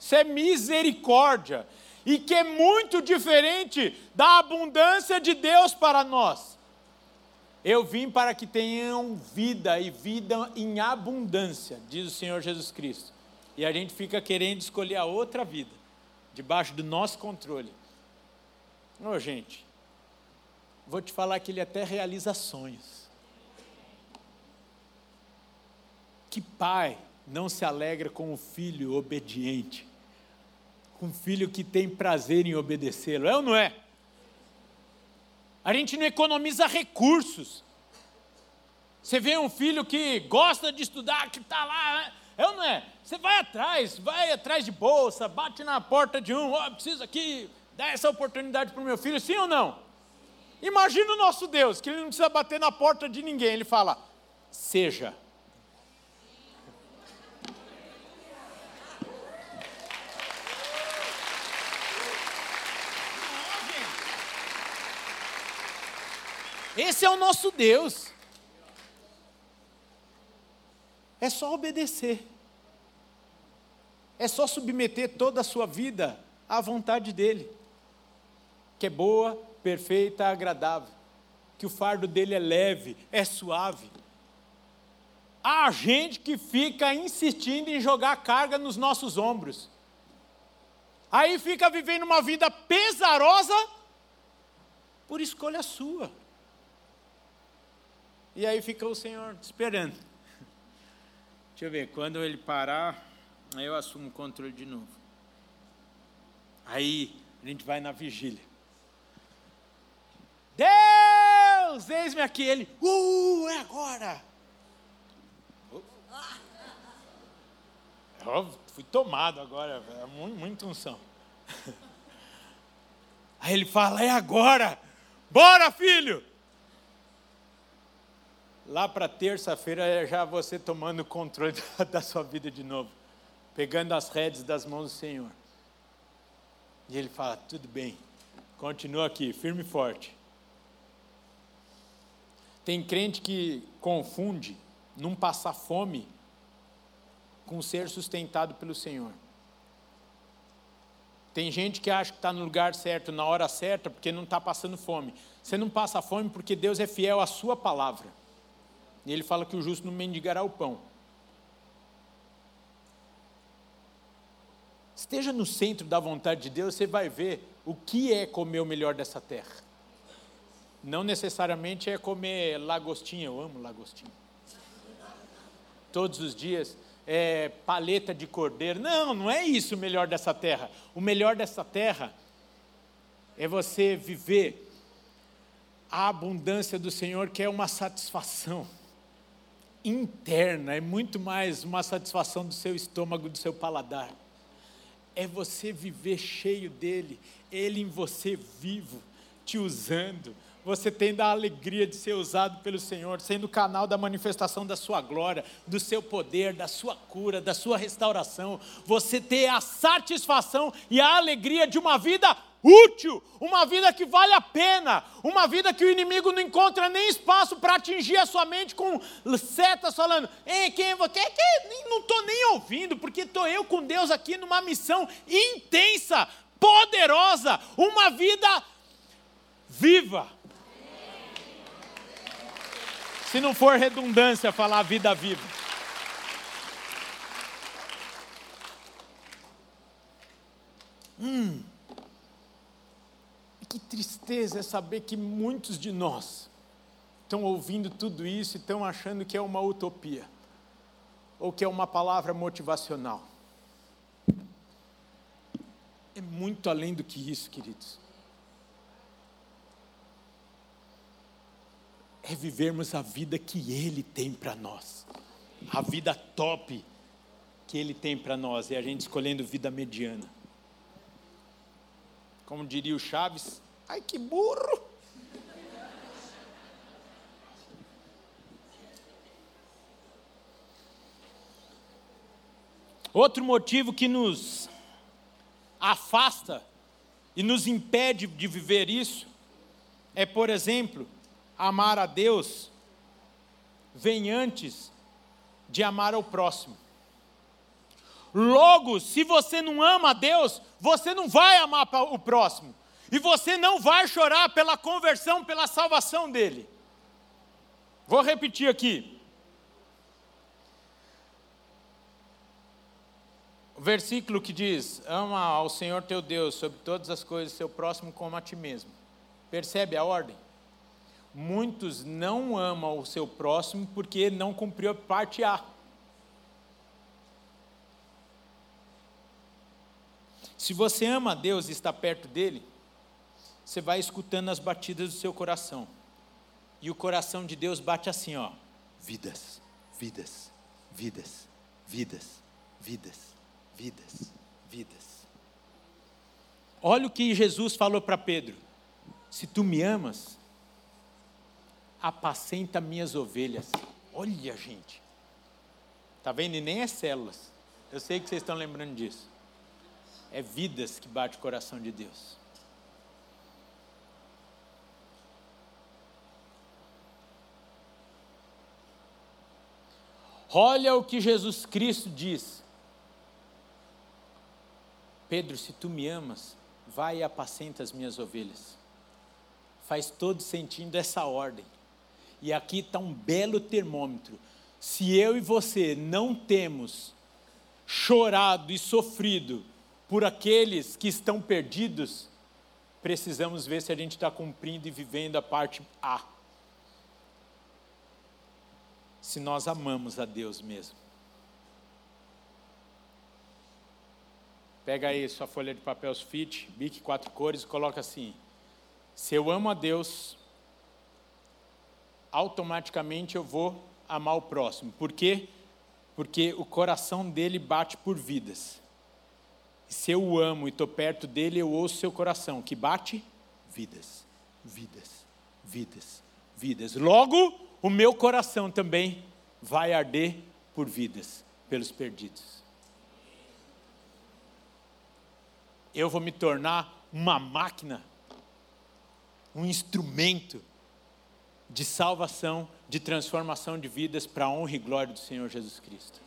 isso é misericórdia. E que é muito diferente da abundância de Deus para nós. Eu vim para que tenham vida e vida em abundância, diz o Senhor Jesus Cristo. E a gente fica querendo escolher a outra vida, debaixo do nosso controle. Ô, gente, vou te falar que ele até realiza sonhos. Que pai não se alegra com o filho obediente? Com o filho que tem prazer em obedecê-lo, é ou não é? A gente não economiza recursos. Você vê um filho que gosta de estudar, que está lá, né? É ou não é? Você vai atrás, vai atrás de bolsa, bate na porta de um, ó, oh, preciso aqui dar essa oportunidade para o meu filho, sim ou não? Imagina o nosso Deus, que ele não precisa bater na porta de ninguém, ele fala: seja. Esse é o nosso Deus. É só obedecer. É só submeter toda a sua vida à vontade dEle, que é boa, perfeita, agradável. Que o fardo dele é leve, é suave. Há gente que fica insistindo em jogar carga nos nossos ombros. Aí fica vivendo uma vida pesarosa por escolha sua. E aí fica o Senhor esperando. Deixa eu ver, quando ele parar, aí eu assumo o controle de novo. Aí a gente vai na vigília. Deus, eis-me aqui. Ele, uh, é agora. Eu fui tomado agora, é muita unção. Aí ele fala, é agora. Bora, filho lá para terça-feira já você tomando o controle da sua vida de novo, pegando as redes das mãos do Senhor. E ele fala: tudo bem, continua aqui, firme e forte. Tem crente que confunde não passar fome com ser sustentado pelo Senhor. Tem gente que acha que está no lugar certo, na hora certa, porque não está passando fome. Você não passa fome porque Deus é fiel à sua palavra. E ele fala que o justo não mendigará o pão. Esteja no centro da vontade de Deus, você vai ver o que é comer o melhor dessa terra. Não necessariamente é comer lagostinha, eu amo lagostinha. Todos os dias é paleta de cordeiro. Não, não é isso o melhor dessa terra. O melhor dessa terra é você viver a abundância do Senhor, que é uma satisfação interna, é muito mais uma satisfação do seu estômago, do seu paladar. É você viver cheio dele, ele em você vivo, te usando, você tendo a alegria de ser usado pelo Senhor, sendo canal da manifestação da sua glória, do seu poder, da sua cura, da sua restauração, você ter a satisfação e a alegria de uma vida útil, uma vida que vale a pena, uma vida que o inimigo não encontra nem espaço para atingir a sua mente com setas falando: Ei, quem é você? Não estou nem ouvindo, porque estou eu com Deus aqui numa missão intensa, poderosa, uma vida viva. Se não for redundância falar vida viva. Hum. Que tristeza é saber que muitos de nós estão ouvindo tudo isso e estão achando que é uma utopia, ou que é uma palavra motivacional. É muito além do que isso, queridos. É vivermos a vida que Ele tem para nós, a vida top que Ele tem para nós, e a gente escolhendo vida mediana como diria o Chaves, ai que burro. Outro motivo que nos afasta e nos impede de viver isso é, por exemplo, amar a Deus vem antes de amar ao próximo. Logo, se você não ama a Deus, você não vai amar o próximo. E você não vai chorar pela conversão, pela salvação dele. Vou repetir aqui. O versículo que diz: Ama ao Senhor teu Deus sobre todas as coisas, seu próximo como a ti mesmo. Percebe a ordem? Muitos não amam o seu próximo porque não cumpriu a parte A. Se você ama a Deus e está perto dele, você vai escutando as batidas do seu coração. E o coração de Deus bate assim, ó: vidas, vidas, vidas, vidas, vidas, vidas, vidas. Olha o que Jesus falou para Pedro: Se tu me amas, apacenta minhas ovelhas. Olha, gente. Tá vendo? E nem é células. Eu sei que vocês estão lembrando disso é vidas que bate o coração de Deus. Olha o que Jesus Cristo diz. Pedro, se tu me amas, vai e apacenta as minhas ovelhas. Faz todo sentido essa ordem. E aqui está um belo termômetro. Se eu e você não temos chorado e sofrido por aqueles que estão perdidos, precisamos ver se a gente está cumprindo e vivendo a parte A. Se nós amamos a Deus mesmo. Pega aí sua folha de papel fit, bique quatro cores e coloca assim: Se eu amo a Deus, automaticamente eu vou amar o próximo. Por quê? Porque o coração dele bate por vidas se eu o amo e estou perto dele, eu ouço seu coração, que bate vidas, vidas, vidas, vidas. Logo, o meu coração também vai arder por vidas, pelos perdidos. Eu vou me tornar uma máquina, um instrumento de salvação, de transformação de vidas para a honra e glória do Senhor Jesus Cristo.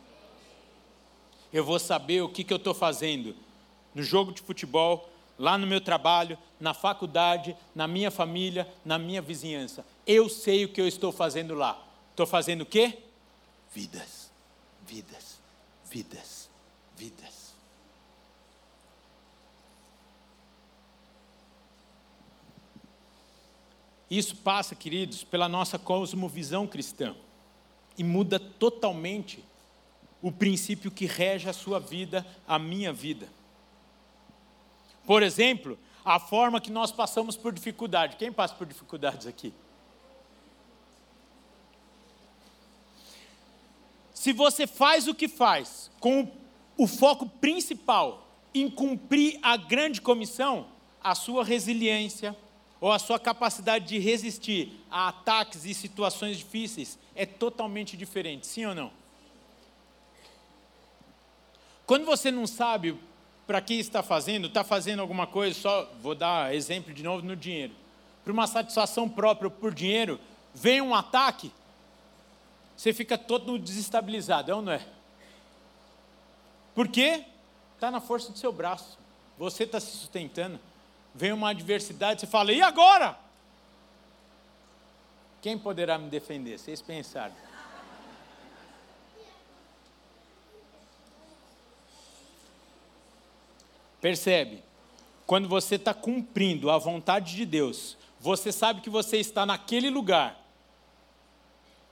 Eu vou saber o que, que eu estou fazendo no jogo de futebol, lá no meu trabalho, na faculdade, na minha família, na minha vizinhança. Eu sei o que eu estou fazendo lá. Estou fazendo o quê? Vidas, vidas, vidas, vidas. Isso passa, queridos, pela nossa cosmovisão cristã e muda totalmente o princípio que rege a sua vida, a minha vida. Por exemplo, a forma que nós passamos por dificuldade. Quem passa por dificuldades aqui? Se você faz o que faz com o foco principal em cumprir a grande comissão, a sua resiliência, ou a sua capacidade de resistir a ataques e situações difíceis é totalmente diferente, sim ou não? Quando você não sabe para que está fazendo, está fazendo alguma coisa, só vou dar exemplo de novo no dinheiro, para uma satisfação própria por dinheiro, vem um ataque, você fica todo desestabilizado, é ou não é? Por quê? Está na força do seu braço, você está se sustentando, vem uma adversidade, você fala, e agora? Quem poderá me defender? Vocês pensaram. Percebe? Quando você está cumprindo a vontade de Deus, você sabe que você está naquele lugar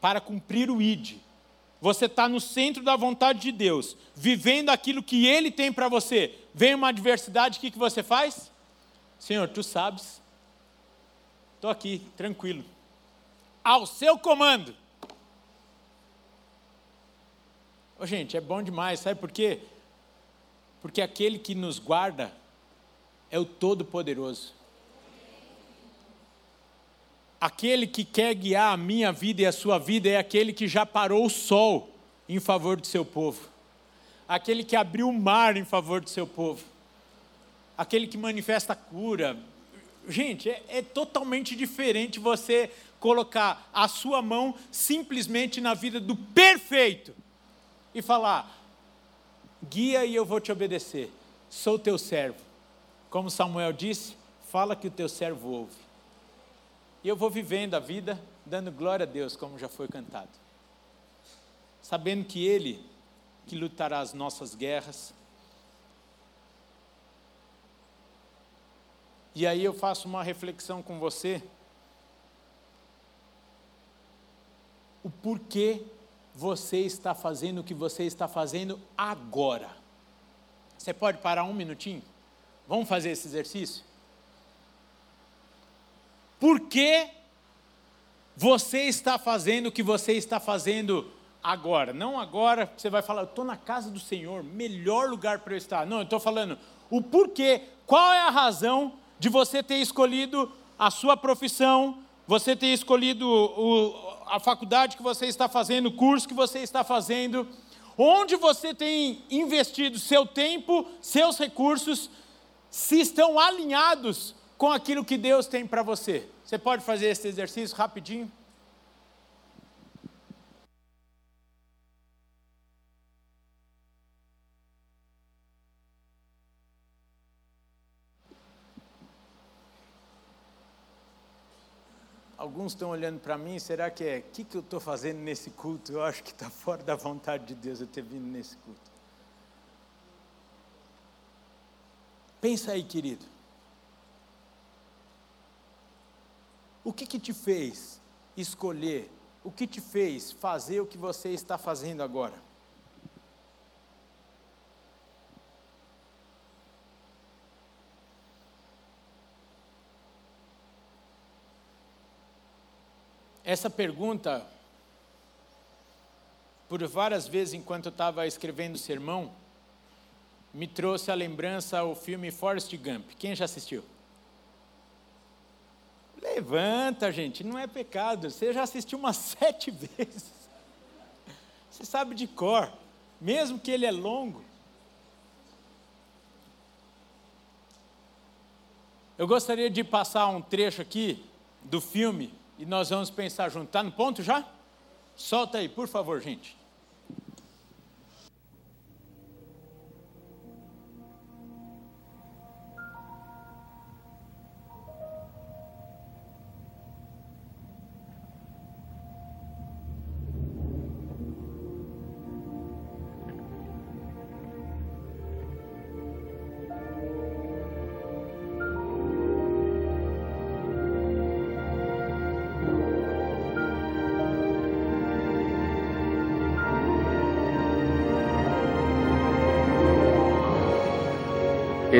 para cumprir o ID. Você está no centro da vontade de Deus, vivendo aquilo que Ele tem para você. Vem uma adversidade, o que, que você faz? Senhor, tu sabes. Estou aqui, tranquilo. Ao seu comando. Ô, gente, é bom demais, sabe por quê? Porque aquele que nos guarda é o Todo-Poderoso. Aquele que quer guiar a minha vida e a sua vida é aquele que já parou o sol em favor do seu povo. Aquele que abriu o mar em favor do seu povo. Aquele que manifesta cura. Gente, é, é totalmente diferente você colocar a sua mão simplesmente na vida do perfeito e falar: guia e eu vou te obedecer. Sou teu servo. Como Samuel disse, fala que o teu servo ouve. E eu vou vivendo a vida dando glória a Deus, como já foi cantado. Sabendo que Ele que lutará as nossas guerras. E aí eu faço uma reflexão com você. O porquê você está fazendo o que você está fazendo agora. Você pode parar um minutinho? Vamos fazer esse exercício? Por que você está fazendo o que você está fazendo agora? Não agora, você vai falar, eu estou na casa do Senhor, melhor lugar para eu estar. Não, eu estou falando o porquê, qual é a razão de você ter escolhido a sua profissão, você ter escolhido o, a faculdade que você está fazendo, o curso que você está fazendo, onde você tem investido seu tempo, seus recursos, se estão alinhados com aquilo que Deus tem para você. Você pode fazer esse exercício rapidinho? Alguns estão olhando para mim, será que é, o que, que eu estou fazendo nesse culto? Eu acho que está fora da vontade de Deus eu ter vindo nesse culto. Pensa aí, querido. O que, que te fez escolher? O que te fez fazer o que você está fazendo agora? Essa pergunta, por várias vezes enquanto eu estava escrevendo o sermão, me trouxe a lembrança ao filme Forrest Gump. Quem já assistiu? Levanta, gente, não é pecado. Você já assistiu umas sete vezes. Você sabe de cor, mesmo que ele é longo. Eu gostaria de passar um trecho aqui do filme e nós vamos pensar junto. Está no ponto já? Solta aí, por favor, gente.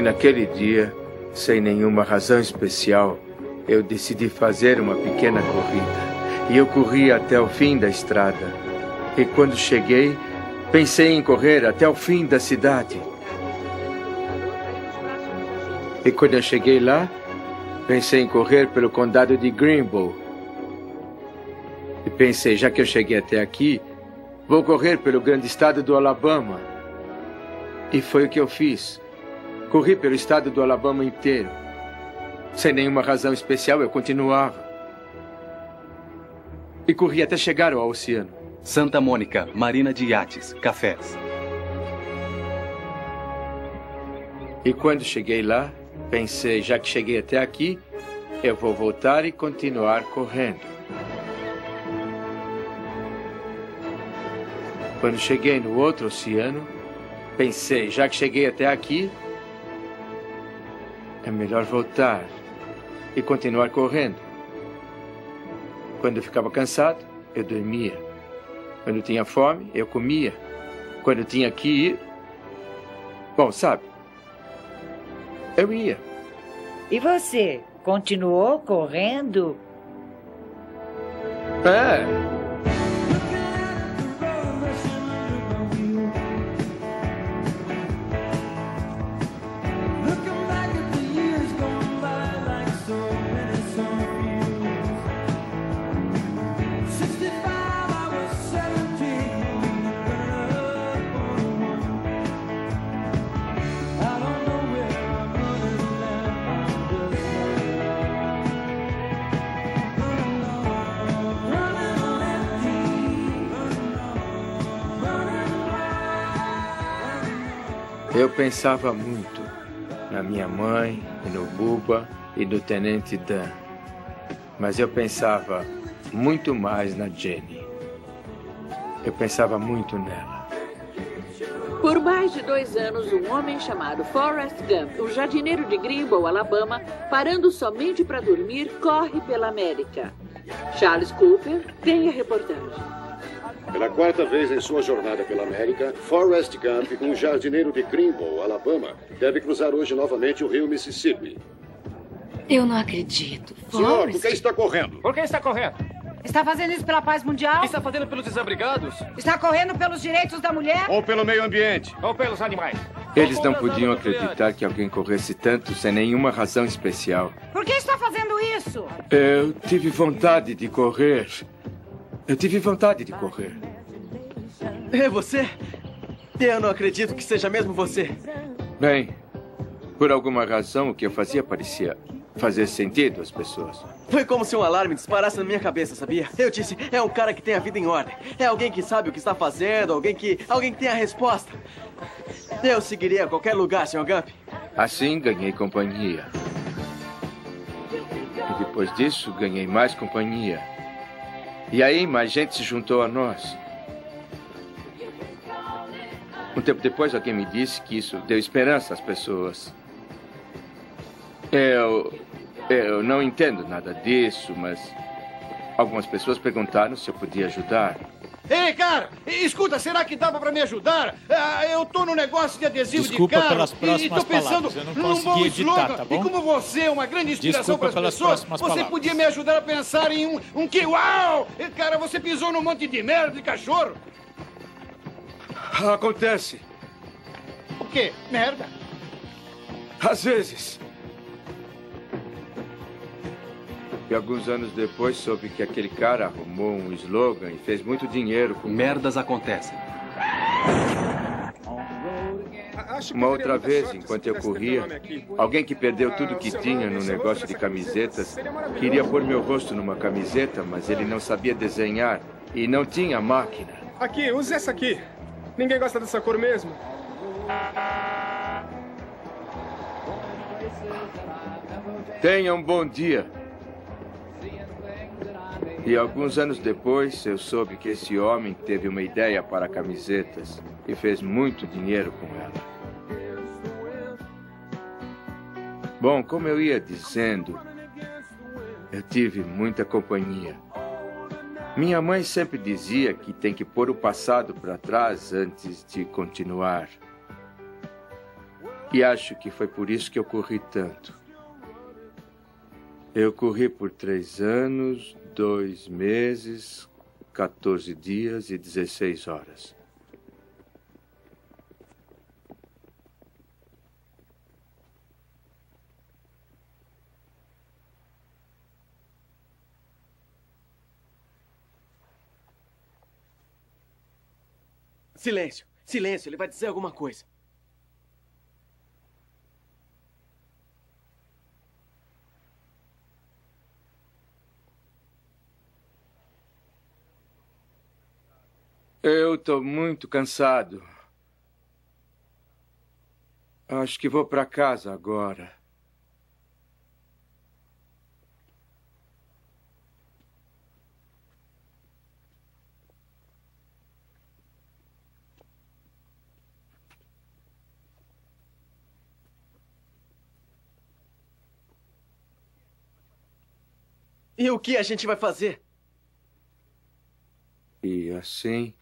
Naquele dia, sem nenhuma razão especial, eu decidi fazer uma pequena corrida. E eu corri até o fim da estrada. E quando cheguei, pensei em correr até o fim da cidade. E quando eu cheguei lá, Pensei em correr pelo condado de Greenbow. E pensei, já que eu cheguei até aqui, vou correr pelo grande estado do Alabama. E foi o que eu fiz. Corri pelo estado do Alabama inteiro. Sem nenhuma razão especial, eu continuava. E corri até chegar ao oceano. Santa Mônica, Marina de Iates, Cafés. E quando cheguei lá, pensei, já que cheguei até aqui, eu vou voltar e continuar correndo. Quando cheguei no outro oceano, pensei, já que cheguei até aqui, é melhor voltar e continuar correndo. Quando eu ficava cansado, eu dormia. Quando tinha fome, eu comia. Quando tinha que ir, bom, sabe, eu ia. E você? Continuou correndo? É. Eu pensava muito na minha mãe, no Buba e no Tenente Dan. Mas eu pensava muito mais na Jenny. Eu pensava muito nela. Por mais de dois anos, um homem chamado Forrest Gump, um jardineiro de Greenbow, Alabama, parando somente para dormir, corre pela América. Charles Cooper tem a reportagem. Pela quarta vez em sua jornada pela América, Forrest Gump, um jardineiro de Greenbow, Alabama, deve cruzar hoje novamente o rio Mississippi. Eu não acredito. Senhor, Forrest. por que está correndo? Por que está correndo? Está fazendo isso pela paz mundial? Está fazendo pelos desabrigados? Está correndo pelos direitos da mulher? Ou pelo meio ambiente? Ou pelos animais? Eles não podiam acreditar que alguém corresse tanto sem nenhuma razão especial. Por que está fazendo isso? Eu tive vontade de correr. Eu tive vontade de correr. É você? Eu não acredito que seja mesmo você. Bem, por alguma razão o que eu fazia parecia fazer sentido às pessoas. Foi como se um alarme disparasse na minha cabeça, sabia? Eu disse, é um cara que tem a vida em ordem. É alguém que sabe o que está fazendo, alguém que. alguém que tem a resposta. Eu seguiria a qualquer lugar, Sr. Gump. Assim ganhei companhia. E depois disso ganhei mais companhia. E aí mais gente se juntou a nós. Um tempo depois alguém me disse que isso deu esperança às pessoas. Eu. Eu não entendo nada disso, mas. Algumas pessoas perguntaram se eu podia ajudar. Ei, cara, escuta, será que dava pra me ajudar? Ah, eu tô no negócio de adesivo Desculpa de carro pelas próximas e tô pensando palavras, eu não num bom editar, slogan. tá bom? E como você é uma grande inspiração para as pessoas, você palavras. podia me ajudar a pensar em um, um que... Uau! Cara, você pisou num monte de merda de cachorro. Acontece. O quê? Merda? Às vezes. E alguns anos depois soube que aquele cara arrumou um slogan e fez muito dinheiro com Merdas acontecem. Uma outra vez, enquanto eu corria, alguém que perdeu tudo que tinha no negócio de camisetas queria pôr meu rosto numa camiseta, mas ele não sabia desenhar e não tinha máquina. Aqui, use essa aqui. Ninguém gosta dessa cor mesmo. Tenha um bom dia. E alguns anos depois, eu soube que esse homem teve uma ideia para camisetas e fez muito dinheiro com ela. Bom, como eu ia dizendo, eu tive muita companhia. Minha mãe sempre dizia que tem que pôr o passado para trás antes de continuar. E acho que foi por isso que eu corri tanto. Eu corri por três anos, dois meses, 14 dias e 16 horas. Silêncio, silêncio, ele vai dizer alguma coisa. Eu estou muito cansado. Acho que vou para casa agora. E o que a gente vai fazer? E assim,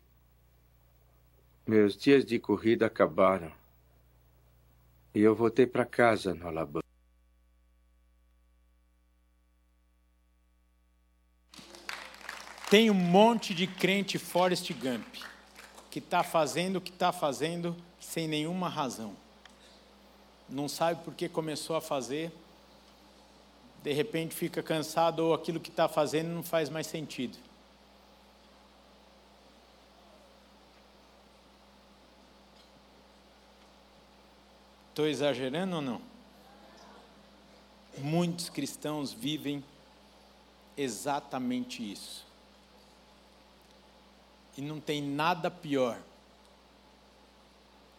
meus dias de corrida acabaram. E eu voltei para casa no Alabama. Tem um monte de crente Forrest Gump que está fazendo o que está fazendo sem nenhuma razão. Não sabe por que começou a fazer, de repente fica cansado ou aquilo que está fazendo não faz mais sentido. Estou exagerando ou não? Muitos cristãos vivem exatamente isso. E não tem nada pior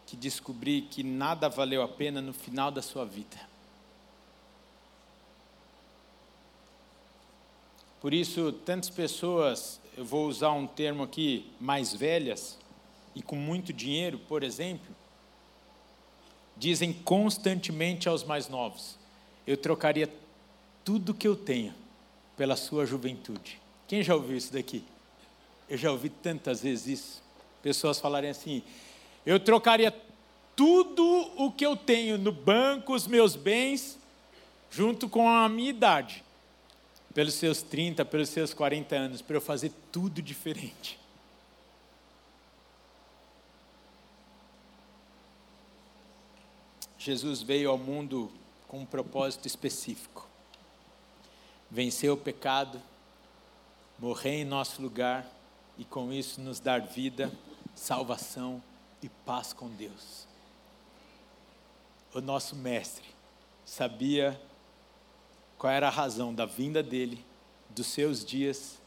que descobrir que nada valeu a pena no final da sua vida. Por isso, tantas pessoas, eu vou usar um termo aqui, mais velhas e com muito dinheiro, por exemplo, dizem constantemente aos mais novos: Eu trocaria tudo que eu tenho pela sua juventude. Quem já ouviu isso daqui? Eu já ouvi tantas vezes isso. Pessoas falarem assim: Eu trocaria tudo o que eu tenho no banco, os meus bens, junto com a minha idade, pelos seus 30, pelos seus 40 anos, para eu fazer tudo diferente. Jesus veio ao mundo com um propósito específico: vencer o pecado, morrer em nosso lugar e com isso nos dar vida, salvação e paz com Deus. O nosso mestre sabia qual era a razão da vinda dele, dos seus dias,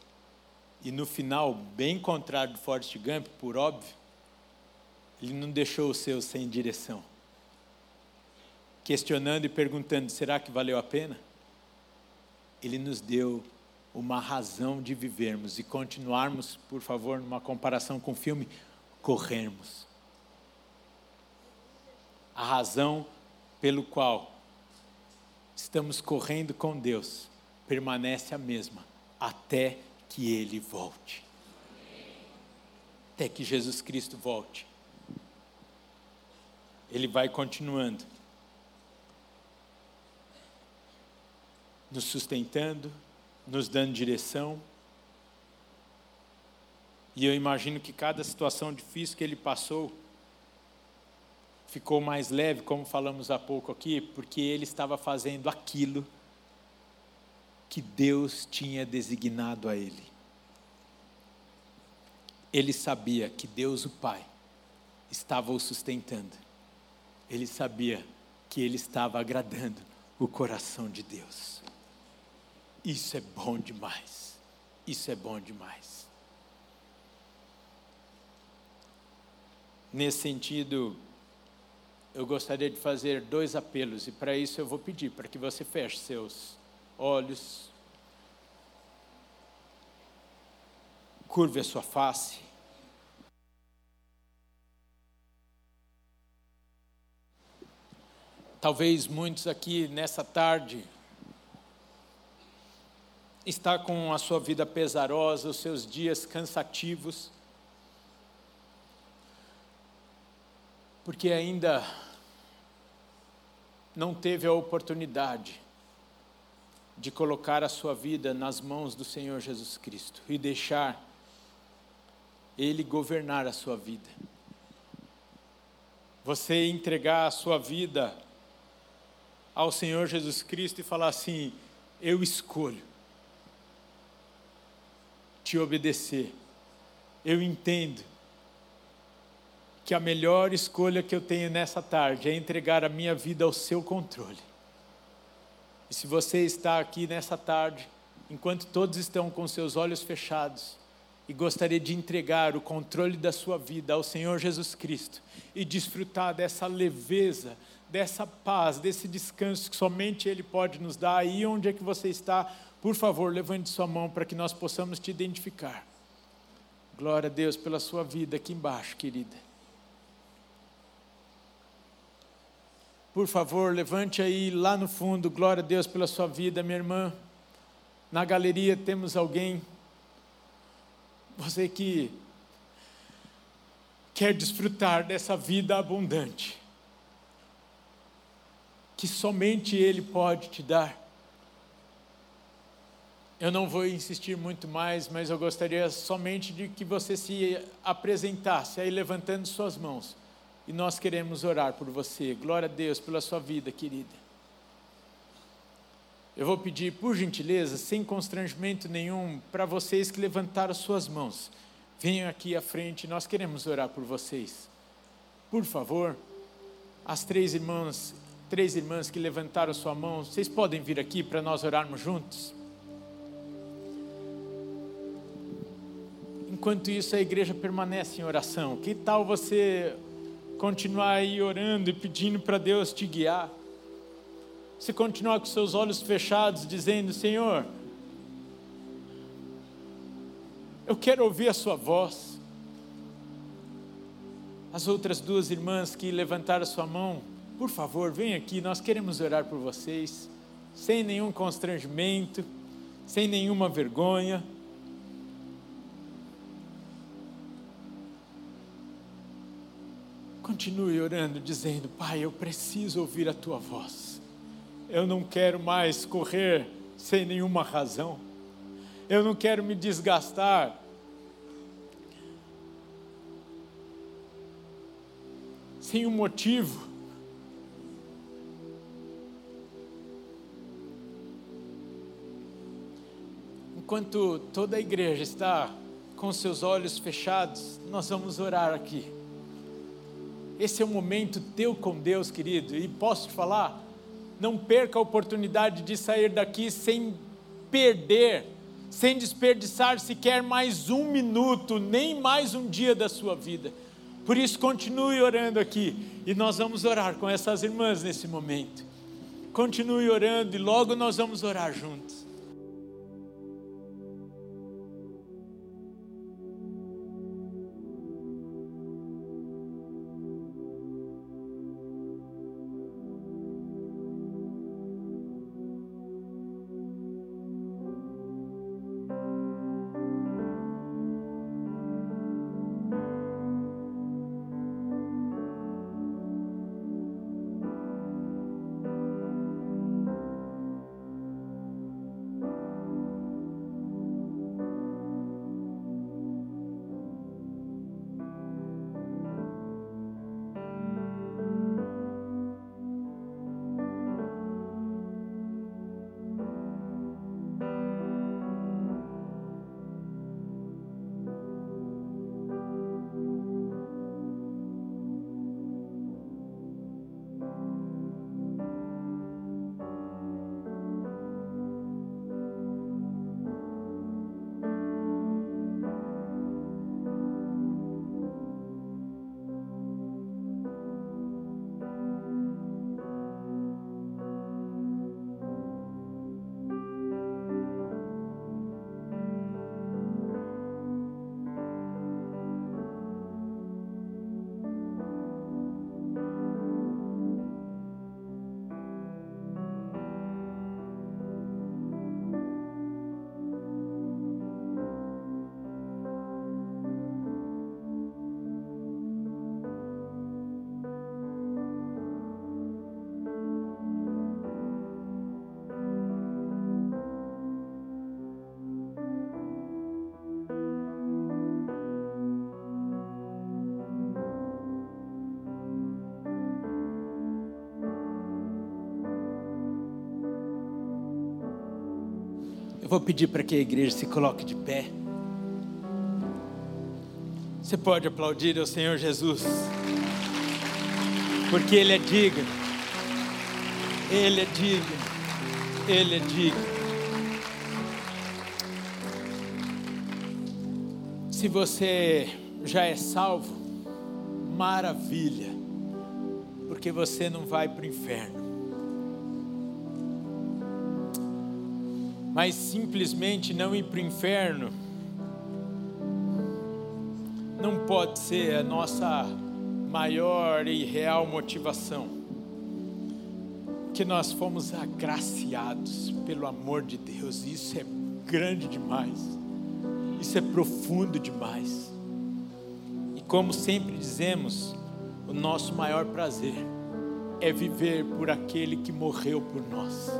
e no final, bem contrário do Forrest Gump, por óbvio, ele não deixou os seus sem direção questionando e perguntando: será que valeu a pena? Ele nos deu uma razão de vivermos e continuarmos, por favor, numa comparação com o filme, corrermos. A razão pelo qual estamos correndo com Deus permanece a mesma até que Ele volte. Até que Jesus Cristo volte. Ele vai continuando nos sustentando, nos dando direção. E eu imagino que cada situação difícil que ele passou ficou mais leve, como falamos há pouco aqui, porque ele estava fazendo aquilo que Deus tinha designado a ele. Ele sabia que Deus, o Pai, estava o sustentando. Ele sabia que ele estava agradando o coração de Deus. Isso é bom demais. Isso é bom demais. Nesse sentido, eu gostaria de fazer dois apelos, e para isso eu vou pedir para que você feche seus olhos, curve a sua face. Talvez muitos aqui nessa tarde está com a sua vida pesarosa, os seus dias cansativos, porque ainda não teve a oportunidade de colocar a sua vida nas mãos do Senhor Jesus Cristo e deixar Ele governar a sua vida. Você entregar a sua vida ao Senhor Jesus Cristo e falar assim: Eu escolho te obedecer. Eu entendo que a melhor escolha que eu tenho nessa tarde é entregar a minha vida ao seu controle. E se você está aqui nessa tarde, enquanto todos estão com seus olhos fechados, e gostaria de entregar o controle da sua vida ao Senhor Jesus Cristo e desfrutar dessa leveza, dessa paz, desse descanso que somente Ele pode nos dar. Aí onde é que você está, por favor, levante sua mão para que nós possamos te identificar. Glória a Deus pela sua vida aqui embaixo, querida. Por favor, levante aí lá no fundo, glória a Deus pela sua vida, minha irmã. Na galeria temos alguém você que quer desfrutar dessa vida abundante, que somente Ele pode te dar. Eu não vou insistir muito mais, mas eu gostaria somente de que você se apresentasse aí levantando suas mãos. E nós queremos orar por você. Glória a Deus pela sua vida, querida. Eu vou pedir, por gentileza, sem constrangimento nenhum, para vocês que levantaram suas mãos, venham aqui à frente, nós queremos orar por vocês. Por favor, as três irmãs, três irmãs que levantaram sua mão, vocês podem vir aqui para nós orarmos juntos? Enquanto isso, a igreja permanece em oração. Que tal você continuar aí orando e pedindo para Deus te guiar? Você continuar com seus olhos fechados, dizendo: Senhor, eu quero ouvir a Sua voz. As outras duas irmãs que levantaram sua mão, por favor, venham aqui, nós queremos orar por vocês, sem nenhum constrangimento, sem nenhuma vergonha. Continue orando, dizendo: Pai, eu preciso ouvir a tua voz. Eu não quero mais correr sem nenhuma razão. Eu não quero me desgastar. Sem um motivo. Enquanto toda a igreja está com seus olhos fechados, nós vamos orar aqui. Esse é o momento teu com Deus, querido, e posso te falar, não perca a oportunidade de sair daqui sem perder, sem desperdiçar sequer mais um minuto, nem mais um dia da sua vida. Por isso, continue orando aqui e nós vamos orar com essas irmãs nesse momento. Continue orando e logo nós vamos orar juntos. Vou pedir para que a igreja se coloque de pé. Você pode aplaudir ao Senhor Jesus, porque Ele é digno, Ele é digno, Ele é digno. Se você já é salvo, maravilha, porque você não vai para o inferno. Mas simplesmente não ir para o inferno não pode ser a nossa maior e real motivação. Que nós fomos agraciados pelo amor de Deus, isso é grande demais, isso é profundo demais. E como sempre dizemos, o nosso maior prazer é viver por aquele que morreu por nós.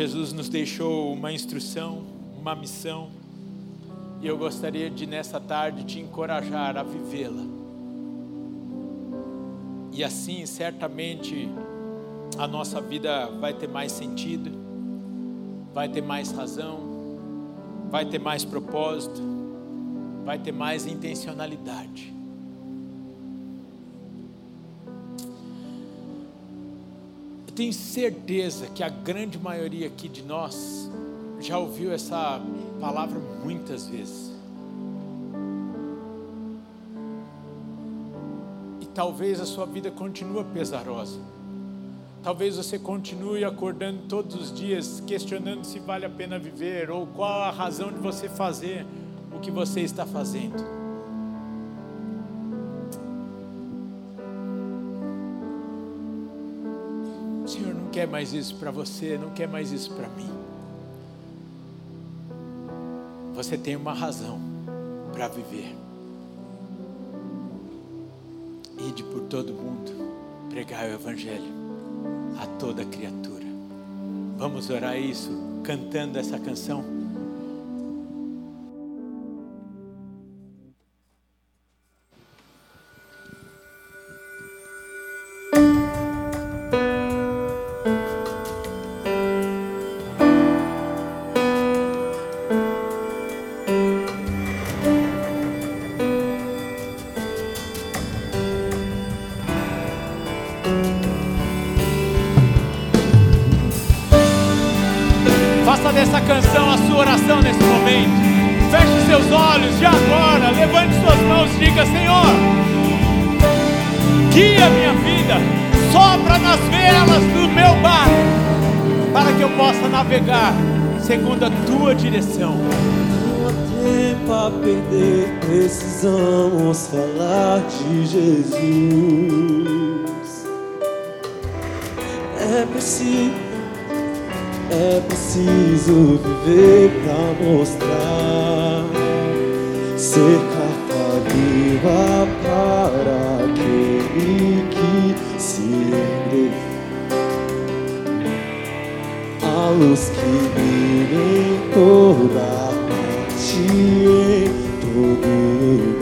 Jesus nos deixou uma instrução, uma missão, e eu gostaria de nessa tarde te encorajar a vivê-la. E assim, certamente, a nossa vida vai ter mais sentido, vai ter mais razão, vai ter mais propósito, vai ter mais intencionalidade. Tenho certeza que a grande maioria aqui de nós já ouviu essa palavra muitas vezes. E talvez a sua vida continue pesarosa. Talvez você continue acordando todos os dias questionando se vale a pena viver ou qual a razão de você fazer o que você está fazendo. Quer mais isso para você, não quer mais isso para mim. Você tem uma razão para viver. Ide por todo mundo, pregar o Evangelho a toda criatura. Vamos orar isso cantando essa canção. Segundo a tua direção. Não há tempo a perder, precisamos falar de Jesus. É preciso é preciso viver pra mostrar ser carta viva para aquele que se rende. A luz que brilha em toda parte, em todo lugar.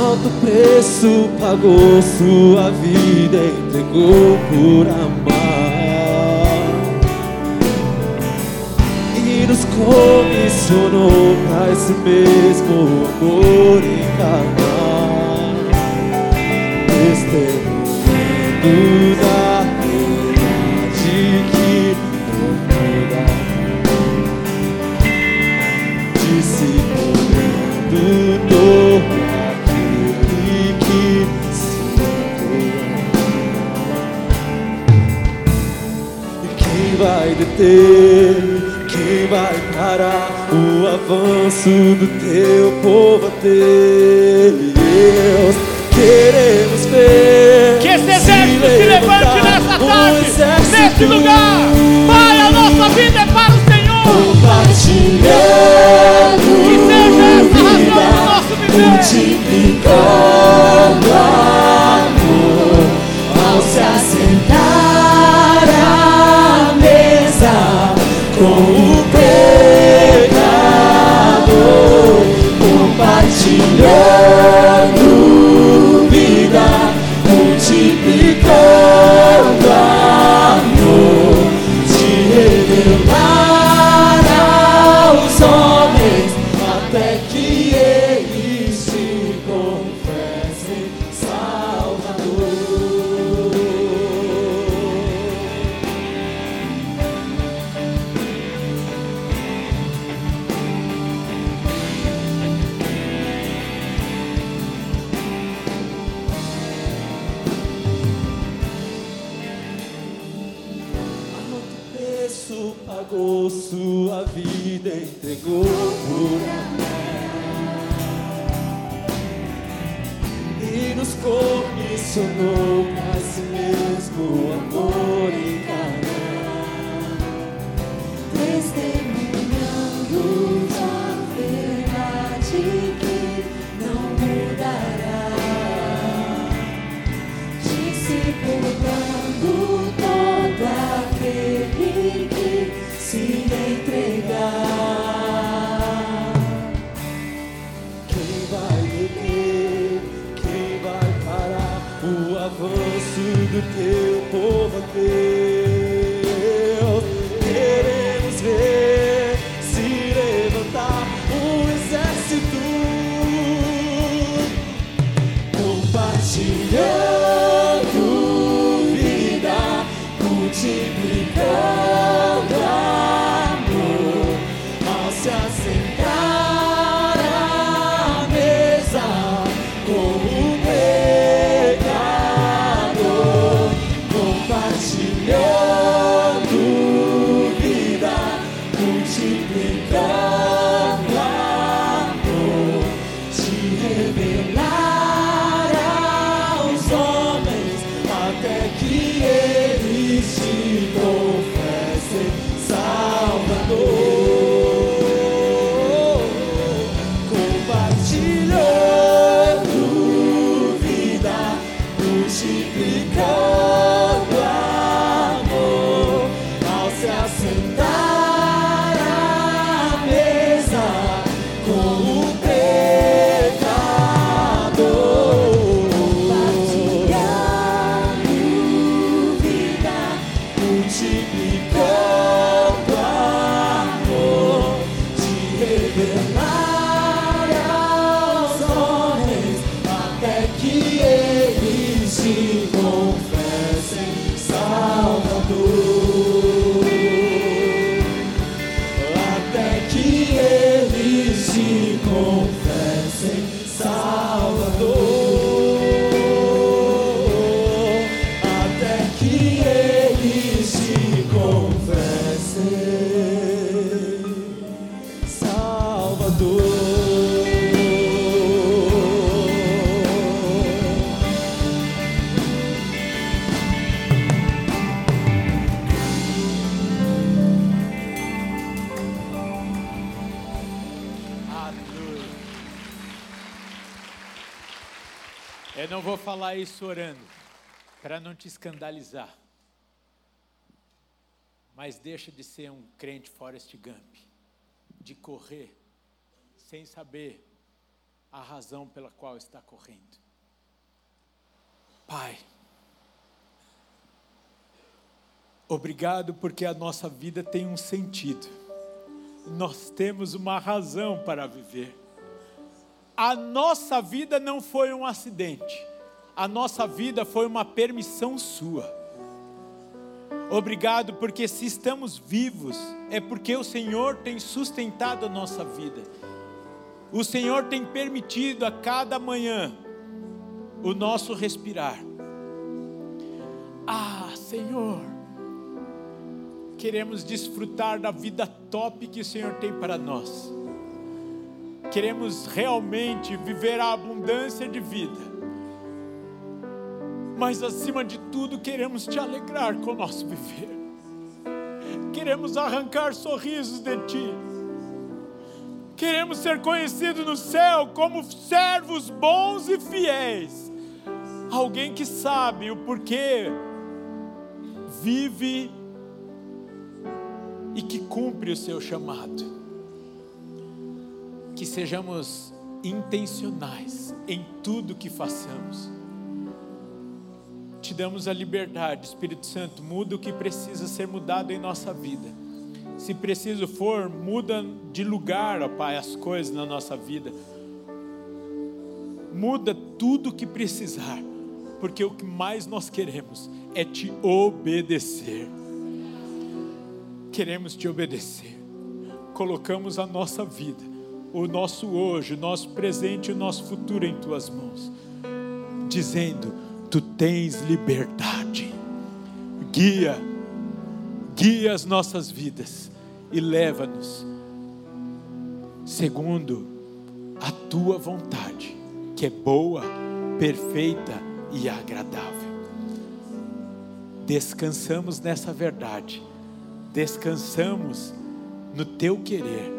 alto preço pagou sua vida, entregou por amar e nos comissionou para esse mesmo amor encarnar, testemunhando vai deter? Quem vai parar o avanço do teu povo a Deus? Queremos ver que esse exército se, se levante nessa tarde, nesse lugar. Pai, a nossa vida é para o Senhor. Compartilhando que seja essa razão do nosso viver. Multiplicando com o pecador, compartilhando vida, pagou sua vida, entregou por amor. E nos comissionou te escandalizar. Mas deixa de ser um crente Forrest Gump, de correr sem saber a razão pela qual está correndo. Pai, obrigado porque a nossa vida tem um sentido. Nós temos uma razão para viver. A nossa vida não foi um acidente. A nossa vida foi uma permissão sua. Obrigado porque se estamos vivos é porque o Senhor tem sustentado a nossa vida. O Senhor tem permitido a cada manhã o nosso respirar. Ah, Senhor, queremos desfrutar da vida top que o Senhor tem para nós. Queremos realmente viver a abundância de vida. Mas acima de tudo, queremos te alegrar com o nosso viver. Queremos arrancar sorrisos de ti. Queremos ser conhecidos no céu como servos bons e fiéis. Alguém que sabe o porquê vive e que cumpre o seu chamado. Que sejamos intencionais em tudo que façamos. Damos a liberdade, Espírito Santo, muda o que precisa ser mudado em nossa vida. Se preciso for, muda de lugar, ó Pai, as coisas na nossa vida. Muda tudo o que precisar, porque o que mais nós queremos é te obedecer. Queremos te obedecer. Colocamos a nossa vida, o nosso hoje, o nosso presente e o nosso futuro em tuas mãos, dizendo: Tu tens liberdade. Guia, guia as nossas vidas e leva-nos segundo a tua vontade, que é boa, perfeita e agradável. Descansamos nessa verdade, descansamos no teu querer.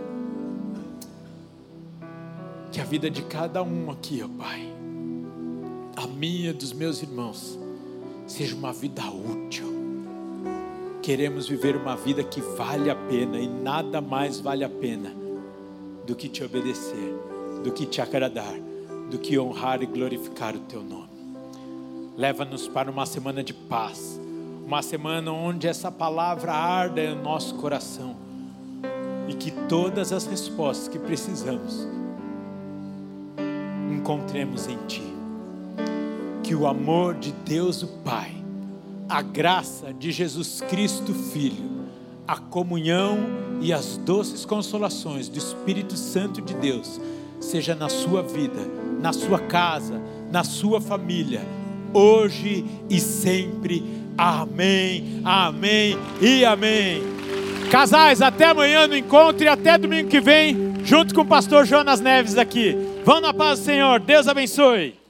Que a vida de cada um aqui, ó Pai, minha, dos meus irmãos, seja uma vida útil. Queremos viver uma vida que vale a pena e nada mais vale a pena do que te obedecer, do que te agradar, do que honrar e glorificar o teu nome. Leva-nos para uma semana de paz, uma semana onde essa palavra arda em nosso coração e que todas as respostas que precisamos encontremos em Ti. Que o amor de Deus o Pai, a graça de Jesus Cristo Filho, a comunhão e as doces consolações do Espírito Santo de Deus seja na sua vida, na sua casa, na sua família, hoje e sempre. Amém, amém e amém. Casais, até amanhã no encontro e até domingo que vem, junto com o pastor Jonas Neves aqui. Vão na paz do Senhor, Deus abençoe.